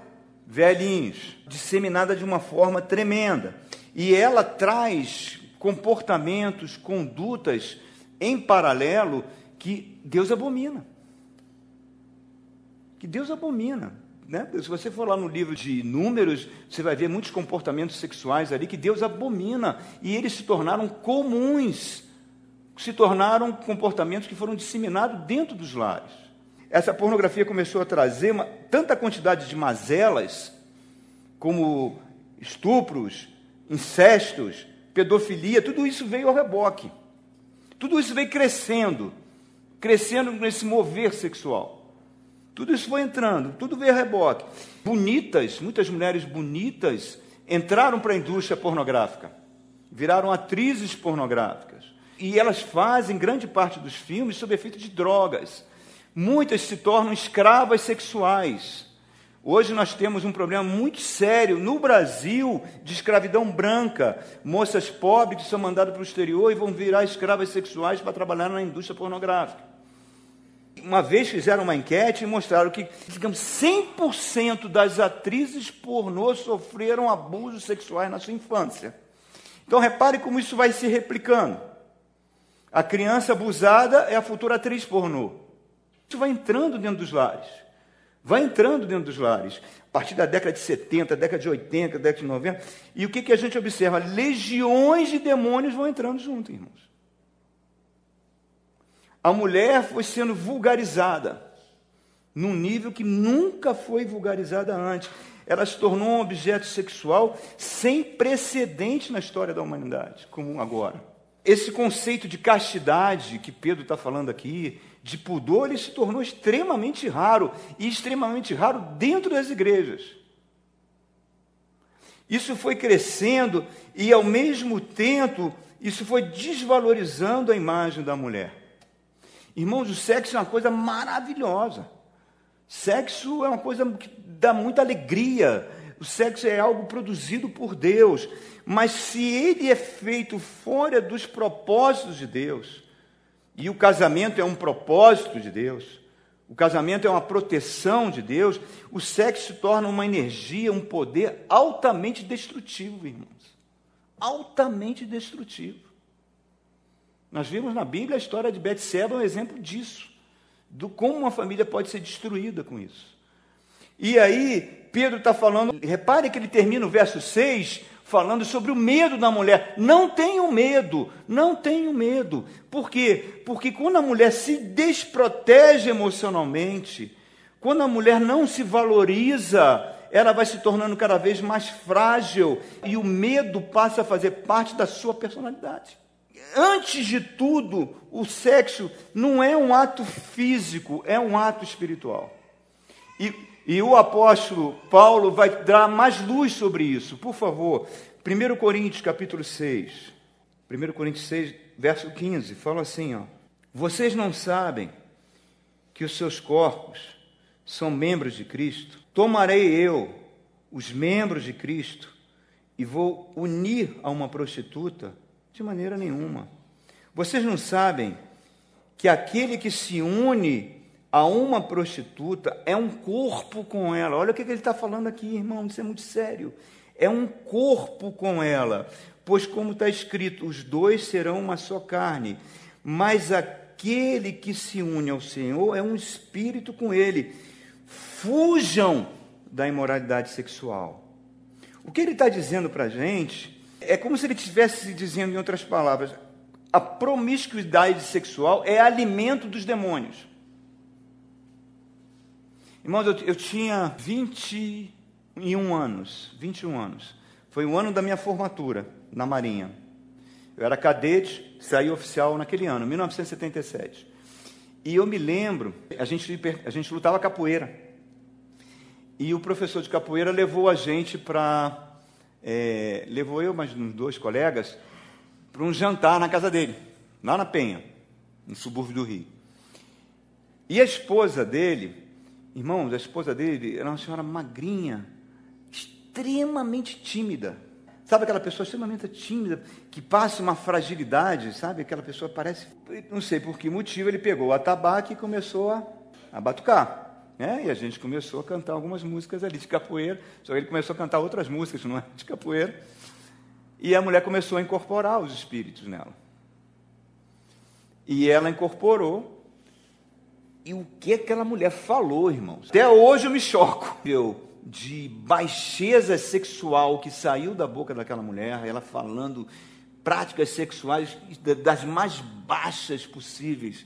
velhinhos, disseminada de uma forma tremenda. E ela traz comportamentos, condutas em paralelo que Deus abomina. Que Deus abomina. Né? Se você for lá no livro de Números, você vai ver muitos comportamentos sexuais ali que Deus abomina. E eles se tornaram comuns se tornaram comportamentos que foram disseminados dentro dos lares. Essa pornografia começou a trazer uma, tanta quantidade de mazelas, como estupros, incestos, pedofilia, tudo isso veio ao reboque. Tudo isso veio crescendo, crescendo nesse mover sexual. Tudo isso foi entrando, tudo veio a reboque. Bonitas, muitas mulheres bonitas entraram para a indústria pornográfica, viraram atrizes pornográficas. E elas fazem grande parte dos filmes sob efeito de drogas. Muitas se tornam escravas sexuais. Hoje nós temos um problema muito sério no Brasil de escravidão branca. Moças pobres que são mandadas para o exterior e vão virar escravas sexuais para trabalhar na indústria pornográfica. Uma vez fizeram uma enquete e mostraram que, digamos, 100% das atrizes pornô sofreram abusos sexuais na sua infância. Então repare como isso vai se replicando. A criança abusada é a futura atriz pornô. Isso vai entrando dentro dos lares. Vai entrando dentro dos lares. A partir da década de 70, década de 80, década de 90. E o que, que a gente observa? Legiões de demônios vão entrando junto, irmãos. A mulher foi sendo vulgarizada. num nível que nunca foi vulgarizada antes. Ela se tornou um objeto sexual sem precedente na história da humanidade, como agora. Esse conceito de castidade que Pedro está falando aqui, de pudor, ele se tornou extremamente raro, e extremamente raro dentro das igrejas. Isso foi crescendo e, ao mesmo tempo, isso foi desvalorizando a imagem da mulher. Irmãos, o sexo é uma coisa maravilhosa. Sexo é uma coisa que dá muita alegria. O sexo é algo produzido por Deus. Mas se ele é feito fora dos propósitos de Deus, e o casamento é um propósito de Deus, o casamento é uma proteção de Deus, o sexo se torna uma energia, um poder altamente destrutivo, irmãos. Altamente destrutivo. Nós vimos na Bíblia a história de Betseba, um exemplo disso, do como uma família pode ser destruída com isso. E aí, Pedro está falando, repare que ele termina o verso 6 falando sobre o medo da mulher. Não tenham medo, não tenham medo. Por quê? Porque quando a mulher se desprotege emocionalmente, quando a mulher não se valoriza, ela vai se tornando cada vez mais frágil e o medo passa a fazer parte da sua personalidade antes de tudo, o sexo não é um ato físico, é um ato espiritual. E, e o apóstolo Paulo vai dar mais luz sobre isso. Por favor, 1 Coríntios capítulo 6. 1 Coríntios 6, verso 15, fala assim, ó. Vocês não sabem que os seus corpos são membros de Cristo? Tomarei eu os membros de Cristo e vou unir a uma prostituta de maneira nenhuma. Vocês não sabem que aquele que se une a uma prostituta é um corpo com ela. Olha o que ele está falando aqui, irmão, isso é muito sério. É um corpo com ela, pois, como está escrito, os dois serão uma só carne. Mas aquele que se une ao Senhor é um espírito com ele. Fujam da imoralidade sexual. O que ele está dizendo para a gente é como se ele estivesse dizendo, em outras palavras, a promiscuidade sexual é alimento dos demônios. Irmãos, eu, eu tinha 21 anos, 21 anos. Foi o ano da minha formatura na Marinha. Eu era cadete, saí oficial naquele ano, 1977. E eu me lembro, a gente, a gente lutava capoeira. E o professor de capoeira levou a gente para é, levou eu mais dois colegas para um jantar na casa dele, lá na Penha, no subúrbio do Rio. E a esposa dele, irmãos, a esposa dele era uma senhora magrinha, extremamente tímida. Sabe aquela pessoa extremamente tímida, que passa uma fragilidade, sabe? Aquela pessoa parece. Não sei por que motivo, ele pegou o atabaque e começou a, a batucar. Né? E a gente começou a cantar algumas músicas ali de capoeira, só que ele começou a cantar outras músicas, não é? De capoeira. E a mulher começou a incorporar os espíritos nela. E ela incorporou. E o que aquela mulher falou, irmãos? Até hoje eu me choco. Eu, de baixeza sexual que saiu da boca daquela mulher, ela falando práticas sexuais das mais baixas possíveis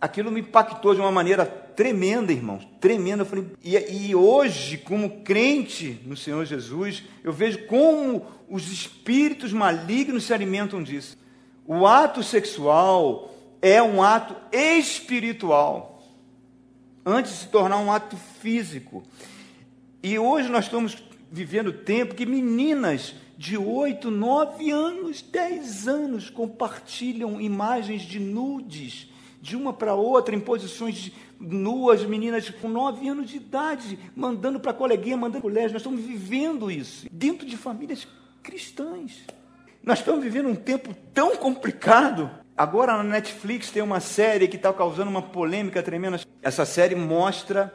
aquilo me impactou de uma maneira tremenda, irmãos, tremenda. Eu falei, e, e, hoje, como crente no Senhor Jesus, eu vejo como os espíritos malignos se alimentam disso. O ato sexual é um ato espiritual, antes de se tornar um ato físico. E hoje nós estamos vivendo tempo que meninas de 8, 9 anos, 10 anos compartilham imagens de nudes de uma para outra, em posições nuas, meninas com nove anos de idade, mandando para coleguinha, mandando para colégio. Nós estamos vivendo isso dentro de famílias cristãs. Nós estamos vivendo um tempo tão complicado. Agora na Netflix tem uma série que está causando uma polêmica tremenda. Essa série mostra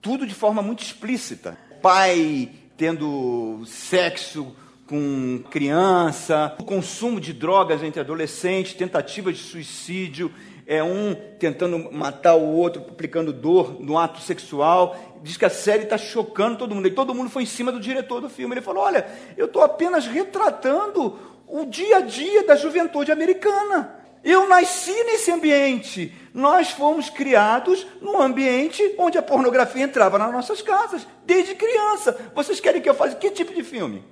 tudo de forma muito explícita. Pai tendo sexo com criança, o consumo de drogas entre adolescentes, tentativa de suicídio, é um tentando matar o outro, aplicando dor no ato sexual. Diz que a série está chocando todo mundo. E todo mundo foi em cima do diretor do filme. Ele falou: Olha, eu estou apenas retratando o dia a dia da juventude americana. Eu nasci nesse ambiente. Nós fomos criados num ambiente onde a pornografia entrava nas nossas casas, desde criança. Vocês querem que eu faça que tipo de filme?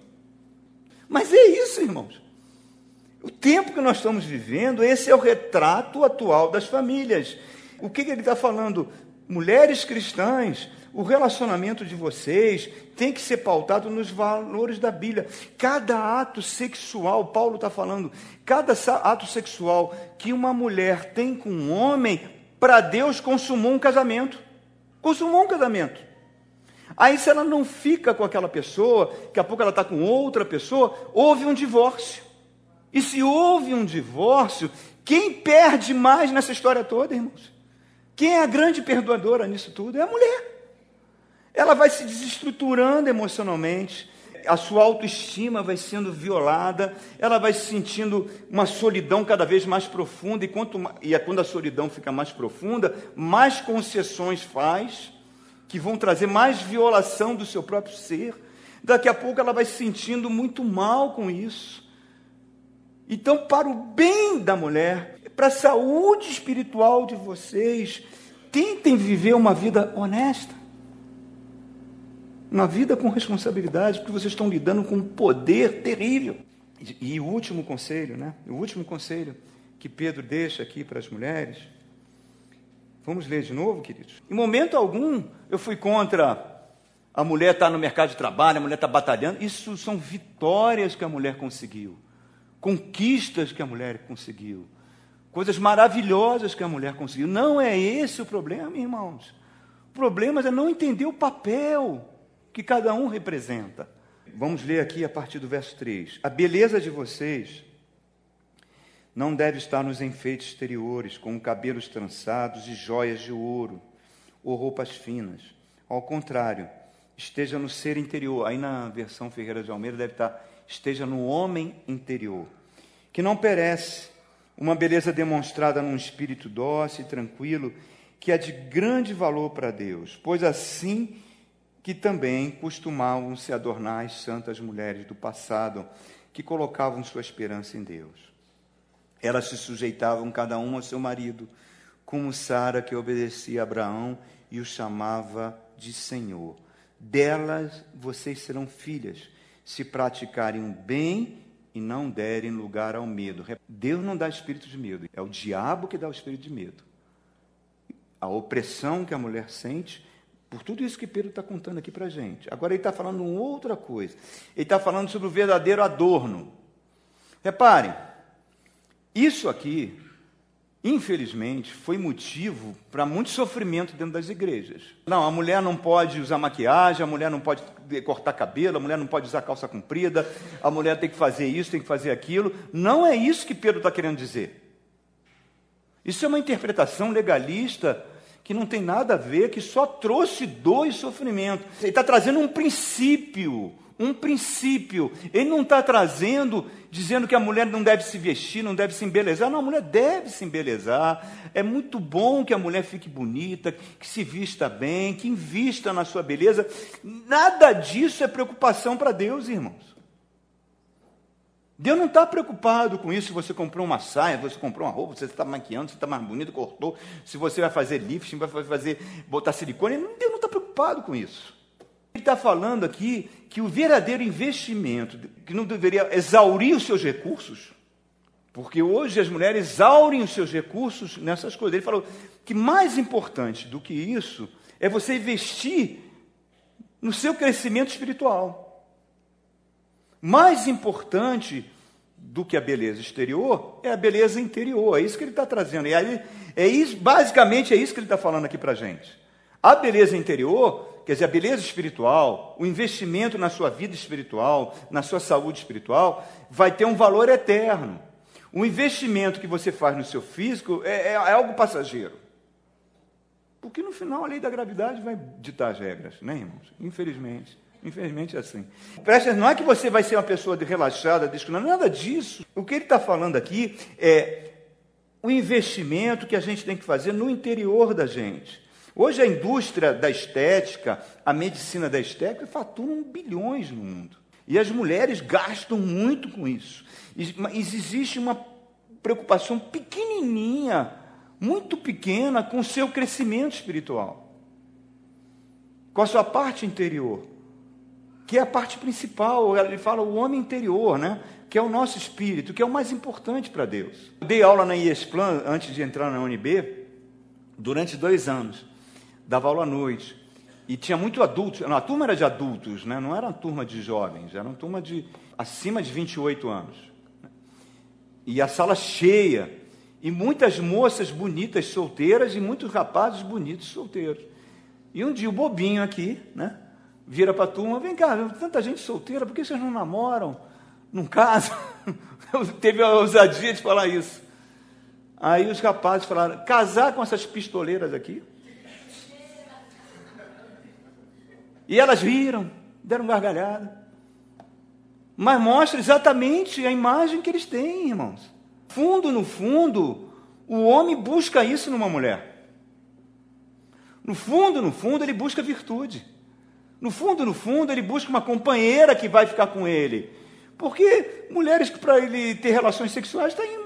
Mas é isso, irmãos. O tempo que nós estamos vivendo, esse é o retrato atual das famílias. O que, que ele está falando? Mulheres cristãs, o relacionamento de vocês tem que ser pautado nos valores da Bíblia. Cada ato sexual, Paulo está falando, cada ato sexual que uma mulher tem com um homem, para Deus consumou um casamento. Consumou um casamento. Aí, se ela não fica com aquela pessoa, daqui a pouco ela está com outra pessoa, houve um divórcio. E se houve um divórcio, quem perde mais nessa história toda, irmãos? Quem é a grande perdoadora nisso tudo? É a mulher. Ela vai se desestruturando emocionalmente, a sua autoestima vai sendo violada, ela vai se sentindo uma solidão cada vez mais profunda, e, quanto, e é quando a solidão fica mais profunda, mais concessões faz, que vão trazer mais violação do seu próprio ser. Daqui a pouco ela vai se sentindo muito mal com isso. Então, para o bem da mulher, para a saúde espiritual de vocês, tentem viver uma vida honesta. Uma vida com responsabilidade, porque vocês estão lidando com um poder terrível. E, e o último conselho, né? O último conselho que Pedro deixa aqui para as mulheres. Vamos ler de novo, queridos? Em momento algum eu fui contra a mulher estar tá no mercado de trabalho, a mulher está batalhando. Isso são vitórias que a mulher conseguiu conquistas que a mulher conseguiu, coisas maravilhosas que a mulher conseguiu. Não é esse o problema, irmãos. O problema é não entender o papel que cada um representa. Vamos ler aqui a partir do verso 3. A beleza de vocês não deve estar nos enfeites exteriores, com cabelos trançados e joias de ouro ou roupas finas. Ao contrário, esteja no ser interior. Aí na versão Ferreira de Almeida deve estar esteja no homem interior, que não perece, uma beleza demonstrada num espírito dócil e tranquilo, que é de grande valor para Deus, pois assim que também costumavam se adornar as santas mulheres do passado, que colocavam sua esperança em Deus. Elas se sujeitavam cada uma ao seu marido, como Sara que obedecia a Abraão e o chamava de Senhor. Delas vocês serão filhas se praticarem o bem e não derem lugar ao medo. Deus não dá espírito de medo, é o diabo que dá o espírito de medo. A opressão que a mulher sente, por tudo isso que Pedro está contando aqui para a gente. Agora ele está falando uma outra coisa. Ele está falando sobre o verdadeiro adorno. Reparem, isso aqui infelizmente, foi motivo para muito sofrimento dentro das igrejas. Não, a mulher não pode usar maquiagem, a mulher não pode cortar cabelo, a mulher não pode usar calça comprida, a mulher tem que fazer isso, tem que fazer aquilo. Não é isso que Pedro está querendo dizer. Isso é uma interpretação legalista que não tem nada a ver, que só trouxe dor e sofrimento. Ele está trazendo um princípio um princípio. Ele não está trazendo, dizendo que a mulher não deve se vestir, não deve se embelezar. Não, a mulher deve se embelezar. É muito bom que a mulher fique bonita, que se vista bem, que invista na sua beleza. Nada disso é preocupação para Deus, irmãos. Deus não está preocupado com isso se você comprou uma saia, você comprou uma roupa, você está maquiando, você está mais bonito, cortou, se você vai fazer lifting, vai fazer, botar silicone. Deus não está preocupado com isso. Ele está falando aqui que o verdadeiro investimento, que não deveria exaurir os seus recursos, porque hoje as mulheres exaurem os seus recursos nessas coisas. Ele falou que mais importante do que isso é você investir no seu crescimento espiritual. Mais importante do que a beleza exterior é a beleza interior. É isso que ele está trazendo. E aí, é isso, basicamente é isso que ele está falando aqui para a gente. A beleza interior quer dizer, a beleza espiritual, o investimento na sua vida espiritual, na sua saúde espiritual, vai ter um valor eterno. O investimento que você faz no seu físico é, é, é algo passageiro. Porque no final a lei da gravidade vai ditar as regras, né, irmãos? Infelizmente. Infelizmente é assim. Presta, não é que você vai ser uma pessoa relaxada, desconhecida, nada disso. O que ele está falando aqui é o investimento que a gente tem que fazer no interior da gente. Hoje a indústria da estética, a medicina da estética, faturam bilhões no mundo. E as mulheres gastam muito com isso. Mas existe uma preocupação pequenininha, muito pequena com o seu crescimento espiritual, com a sua parte interior, que é a parte principal. Ele fala o homem interior, né? Que é o nosso espírito, que é o mais importante para Deus. Eu dei aula na IESPLAN antes de entrar na UNB, durante dois anos. Dava aula à noite. E tinha muito adultos. A turma era de adultos, né? não era uma turma de jovens, era uma turma de acima de 28 anos e a sala cheia, e muitas moças bonitas solteiras e muitos rapazes bonitos solteiros. E um dia o bobinho aqui, né, vira para a turma, vem cá, tanta gente solteira, por que vocês não namoram? Não casam? Teve a ousadia de falar isso. Aí os rapazes falaram, casar com essas pistoleiras aqui? E elas viram, deram gargalhada mas mostra exatamente a imagem que eles têm, irmãos. Fundo no fundo, o homem busca isso numa mulher. No fundo, no fundo, ele busca virtude. No fundo, no fundo, ele busca uma companheira que vai ficar com ele. Porque mulheres que para ele ter relações sexuais têm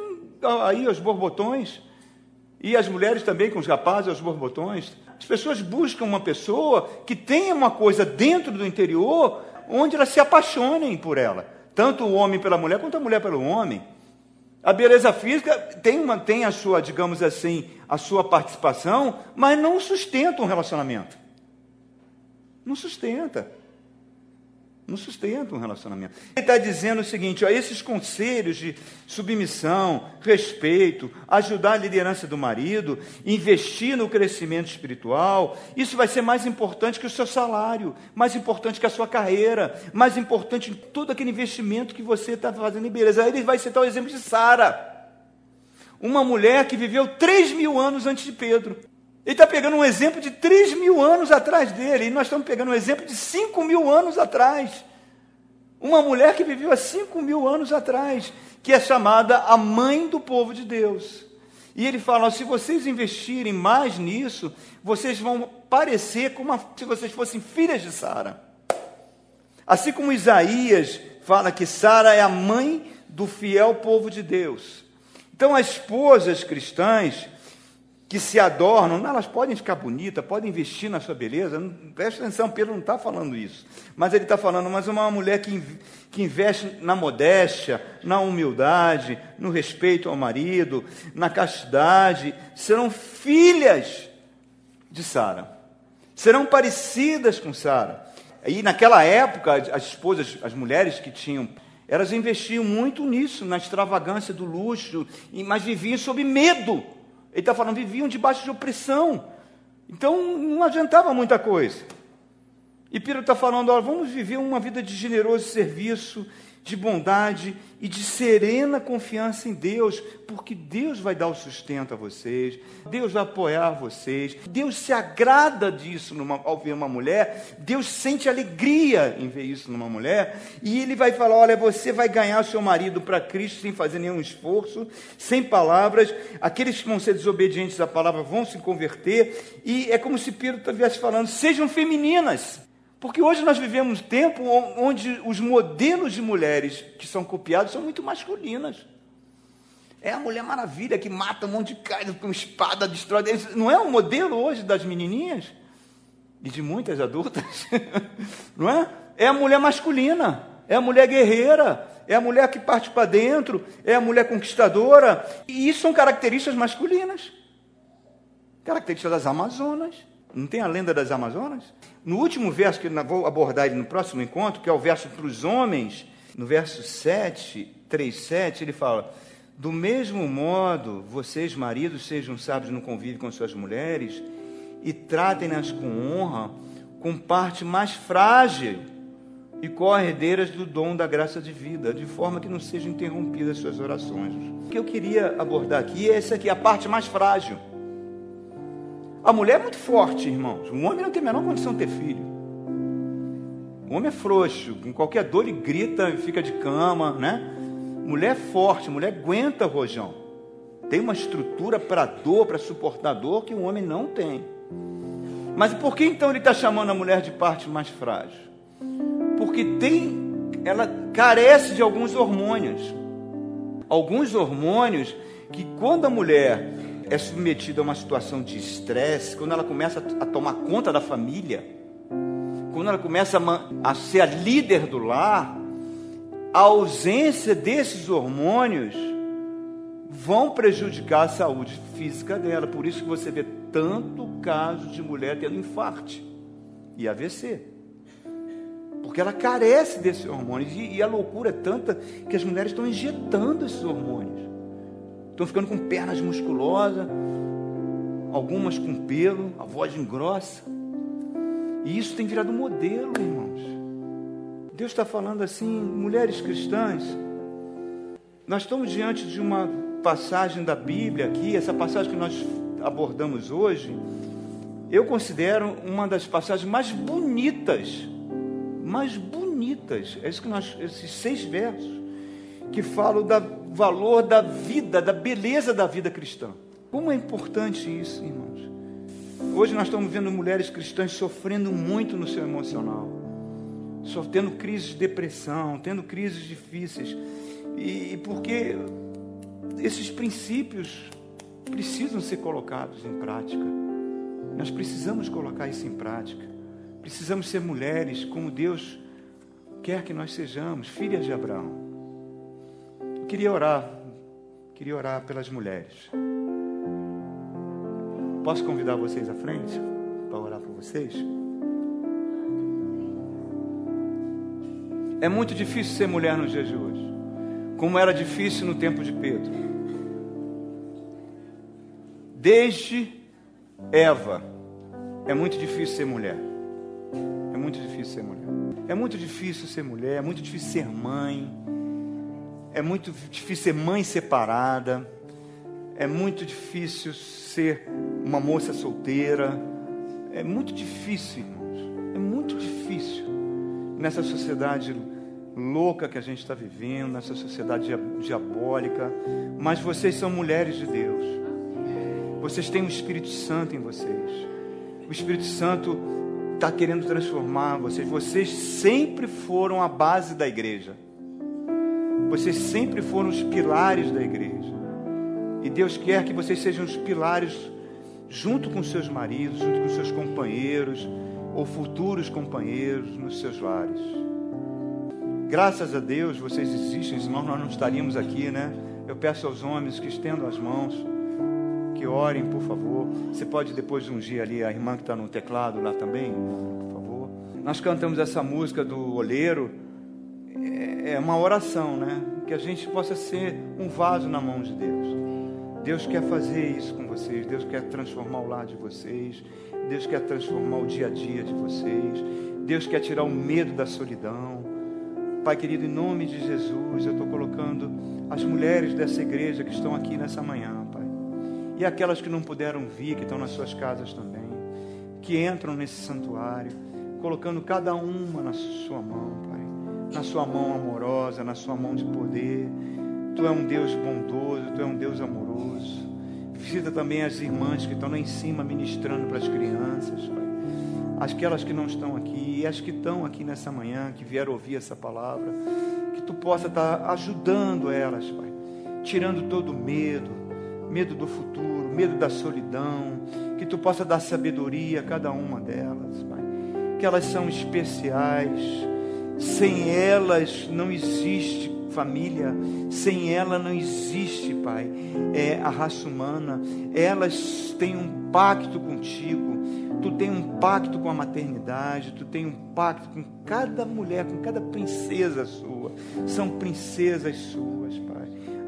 aí os borbotões. E as mulheres também com os rapazes, os borbotões. As pessoas buscam uma pessoa que tenha uma coisa dentro do interior onde elas se apaixonem por ela, tanto o homem pela mulher quanto a mulher pelo homem. A beleza física tem, uma, tem a sua, digamos assim, a sua participação, mas não sustenta um relacionamento. Não sustenta não sustenta um relacionamento. Ele está dizendo o seguinte: ó, esses conselhos de submissão, respeito, ajudar a liderança do marido, investir no crescimento espiritual, isso vai ser mais importante que o seu salário, mais importante que a sua carreira, mais importante todo aquele investimento que você está fazendo em beleza. Aí ele vai citar o exemplo de Sara, uma mulher que viveu 3 mil anos antes de Pedro. Ele está pegando um exemplo de 3 mil anos atrás dele, e nós estamos pegando um exemplo de 5 mil anos atrás. Uma mulher que viveu há 5 mil anos atrás, que é chamada a mãe do povo de Deus. E ele fala: se vocês investirem mais nisso, vocês vão parecer como se vocês fossem filhas de Sara. Assim como Isaías fala que Sara é a mãe do fiel povo de Deus. Então, as esposas cristãs que se adornam, elas podem ficar bonitas, podem investir na sua beleza. Presta atenção, Pedro não está falando isso. Mas ele está falando, mas uma mulher que, que investe na modéstia, na humildade, no respeito ao marido, na castidade, serão filhas de Sara. Serão parecidas com Sara. E naquela época, as esposas, as mulheres que tinham elas investiam muito nisso, na extravagância do luxo, mas viviam sob medo ele está falando, viviam debaixo de opressão. Então não adiantava muita coisa. E Pedro está falando, olha, vamos viver uma vida de generoso serviço, de bondade e de serena confiança em Deus, porque Deus vai dar o sustento a vocês, Deus vai apoiar vocês, Deus se agrada disso numa, ao ver uma mulher, Deus sente alegria em ver isso numa mulher, e Ele vai falar: olha, você vai ganhar seu marido para Cristo sem fazer nenhum esforço, sem palavras, aqueles que vão ser desobedientes à palavra vão se converter, e é como se Pedro estivesse falando: sejam femininas. Porque hoje nós vivemos um tempo onde os modelos de mulheres que são copiados são muito masculinas. É a Mulher Maravilha que mata um monte de cara com espada, destrói. Não é o modelo hoje das menininhas? E de muitas adultas? Não é? É a mulher masculina, é a mulher guerreira, é a mulher que parte para dentro, é a mulher conquistadora. E isso são características masculinas. Características das Amazonas. Não tem a lenda das Amazonas? No último verso, que eu vou abordar ele no próximo encontro, que é o verso para os homens, no verso 7, 3, 7, ele fala: Do mesmo modo, vocês, maridos, sejam sábios no convívio com suas mulheres e tratem-nas com honra, com parte mais frágil e co-herdeiras do dom da graça de vida, de forma que não sejam interrompidas suas orações. O que eu queria abordar aqui é essa aqui, a parte mais frágil. A mulher é muito forte, irmãos. O homem não tem a menor condição de ter filho. O homem é frouxo, com qualquer dor ele grita e fica de cama, né? Mulher é forte, mulher aguenta rojão. Tem uma estrutura para dor, para suportar dor que o homem não tem. Mas por que então ele está chamando a mulher de parte mais frágil? Porque tem, ela carece de alguns hormônios. alguns hormônios que quando a mulher é submetida a uma situação de estresse, quando ela começa a tomar conta da família, quando ela começa a, a ser a líder do lar, a ausência desses hormônios vão prejudicar a saúde física dela. Por isso que você vê tanto caso de mulher tendo infarte e AVC. Porque ela carece desses hormônios. E, e, a loucura é tanta que as mulheres estão injetando esses hormônios. Estão ficando com pernas musculosas, algumas com pelo, a voz engrossa. E isso tem virado modelo, irmãos. Deus está falando assim, mulheres cristãs, nós estamos diante de uma passagem da Bíblia aqui, essa passagem que nós abordamos hoje, eu considero uma das passagens mais bonitas, mais bonitas, é isso que nós, esses seis versos, que falam do valor da vida, da beleza da vida cristã. Como é importante isso, irmãos. Hoje nós estamos vendo mulheres cristãs sofrendo muito no seu emocional, tendo crises de depressão, tendo crises difíceis, e porque esses princípios precisam ser colocados em prática. Nós precisamos colocar isso em prática. Precisamos ser mulheres como Deus quer que nós sejamos, filhas de Abraão. Queria orar, queria orar pelas mulheres. Posso convidar vocês à frente para orar por vocês? É muito difícil ser mulher nos dias de hoje, como era difícil no tempo de Pedro. Desde Eva, é muito difícil ser mulher. É muito difícil ser mulher. É muito difícil ser mulher, é muito difícil ser mãe. É muito difícil ser mãe separada. É muito difícil ser uma moça solteira. É muito difícil, irmãos. É muito difícil nessa sociedade louca que a gente está vivendo, nessa sociedade diabólica. Mas vocês são mulheres de Deus. Vocês têm o Espírito Santo em vocês. O Espírito Santo está querendo transformar vocês. Vocês sempre foram a base da igreja. Vocês sempre foram os pilares da igreja. E Deus quer que vocês sejam os pilares junto com seus maridos, junto com seus companheiros ou futuros companheiros nos seus lares. Graças a Deus vocês existem, senão nós não estaríamos aqui, né? Eu peço aos homens que estendam as mãos que orem, por favor. Você pode depois ungir ali a irmã que está no teclado lá também, por favor. Nós cantamos essa música do oleiro. É, é uma oração, né? Que a gente possa ser um vaso na mão de Deus. Deus quer fazer isso com vocês. Deus quer transformar o lar de vocês. Deus quer transformar o dia a dia de vocês. Deus quer tirar o medo da solidão. Pai querido, em nome de Jesus, eu estou colocando as mulheres dessa igreja que estão aqui nessa manhã e aquelas que não puderam vir, que estão nas suas casas também, que entram nesse santuário, colocando cada uma na sua mão, Pai, na sua mão amorosa, na sua mão de poder. Tu é um Deus bondoso, tu é um Deus amoroso. Visita também as irmãs que estão lá em cima ministrando para as crianças, Pai. Aquelas que não estão aqui e as que estão aqui nessa manhã, que vieram ouvir essa palavra, que tu possa estar ajudando elas, Pai, tirando todo o medo, medo do futuro, medo da solidão, que tu possa dar sabedoria a cada uma delas, Pai. Que elas são especiais, sem elas não existe família, sem ela não existe, Pai, é a raça humana. Elas têm um pacto contigo. Tu tem um pacto com a maternidade, tu tem um pacto com cada mulher, com cada princesa sua. São princesas suas, Pai.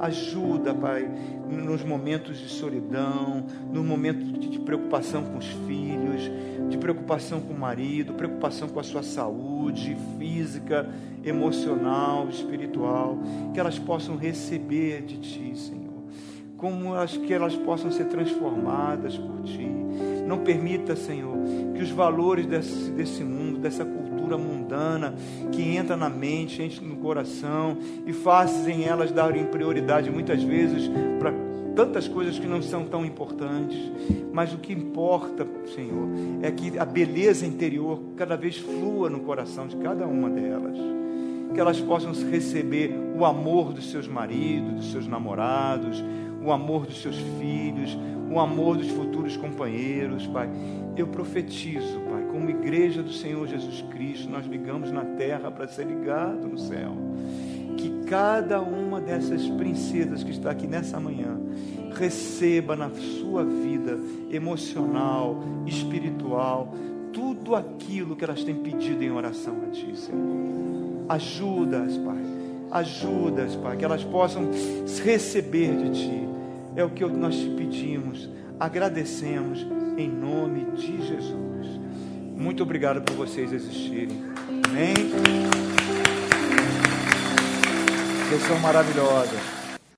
Ajuda, Pai, nos momentos de solidão, no momento de preocupação com os filhos, de preocupação com o marido, preocupação com a sua saúde física, emocional, espiritual, que elas possam receber de Ti, Senhor. Como as, que elas possam ser transformadas por Ti. Não permita, Senhor, que os valores desse, desse mundo, dessa cultura mundana, que entra na mente, entra no coração e fazem elas darem prioridade muitas vezes para tantas coisas que não são tão importantes, mas o que importa, Senhor, é que a beleza interior cada vez flua no coração de cada uma delas, que elas possam receber o amor dos seus maridos, dos seus namorados, o amor dos seus filhos, o amor dos futuros companheiros, Pai. Eu profetizo, Pai, como igreja do Senhor Jesus Cristo, nós ligamos na terra para ser ligado no céu. Que cada uma dessas princesas que está aqui nessa manhã receba na sua vida emocional, espiritual, tudo aquilo que elas têm pedido em oração a Ti, Senhor. Ajuda-as, Pai. Ajuda-as, Pai, que elas possam receber de Ti. É o que nós te pedimos, agradecemos em nome de Jesus. Muito obrigado por vocês existirem. Amém? Vocês são maravilhosas.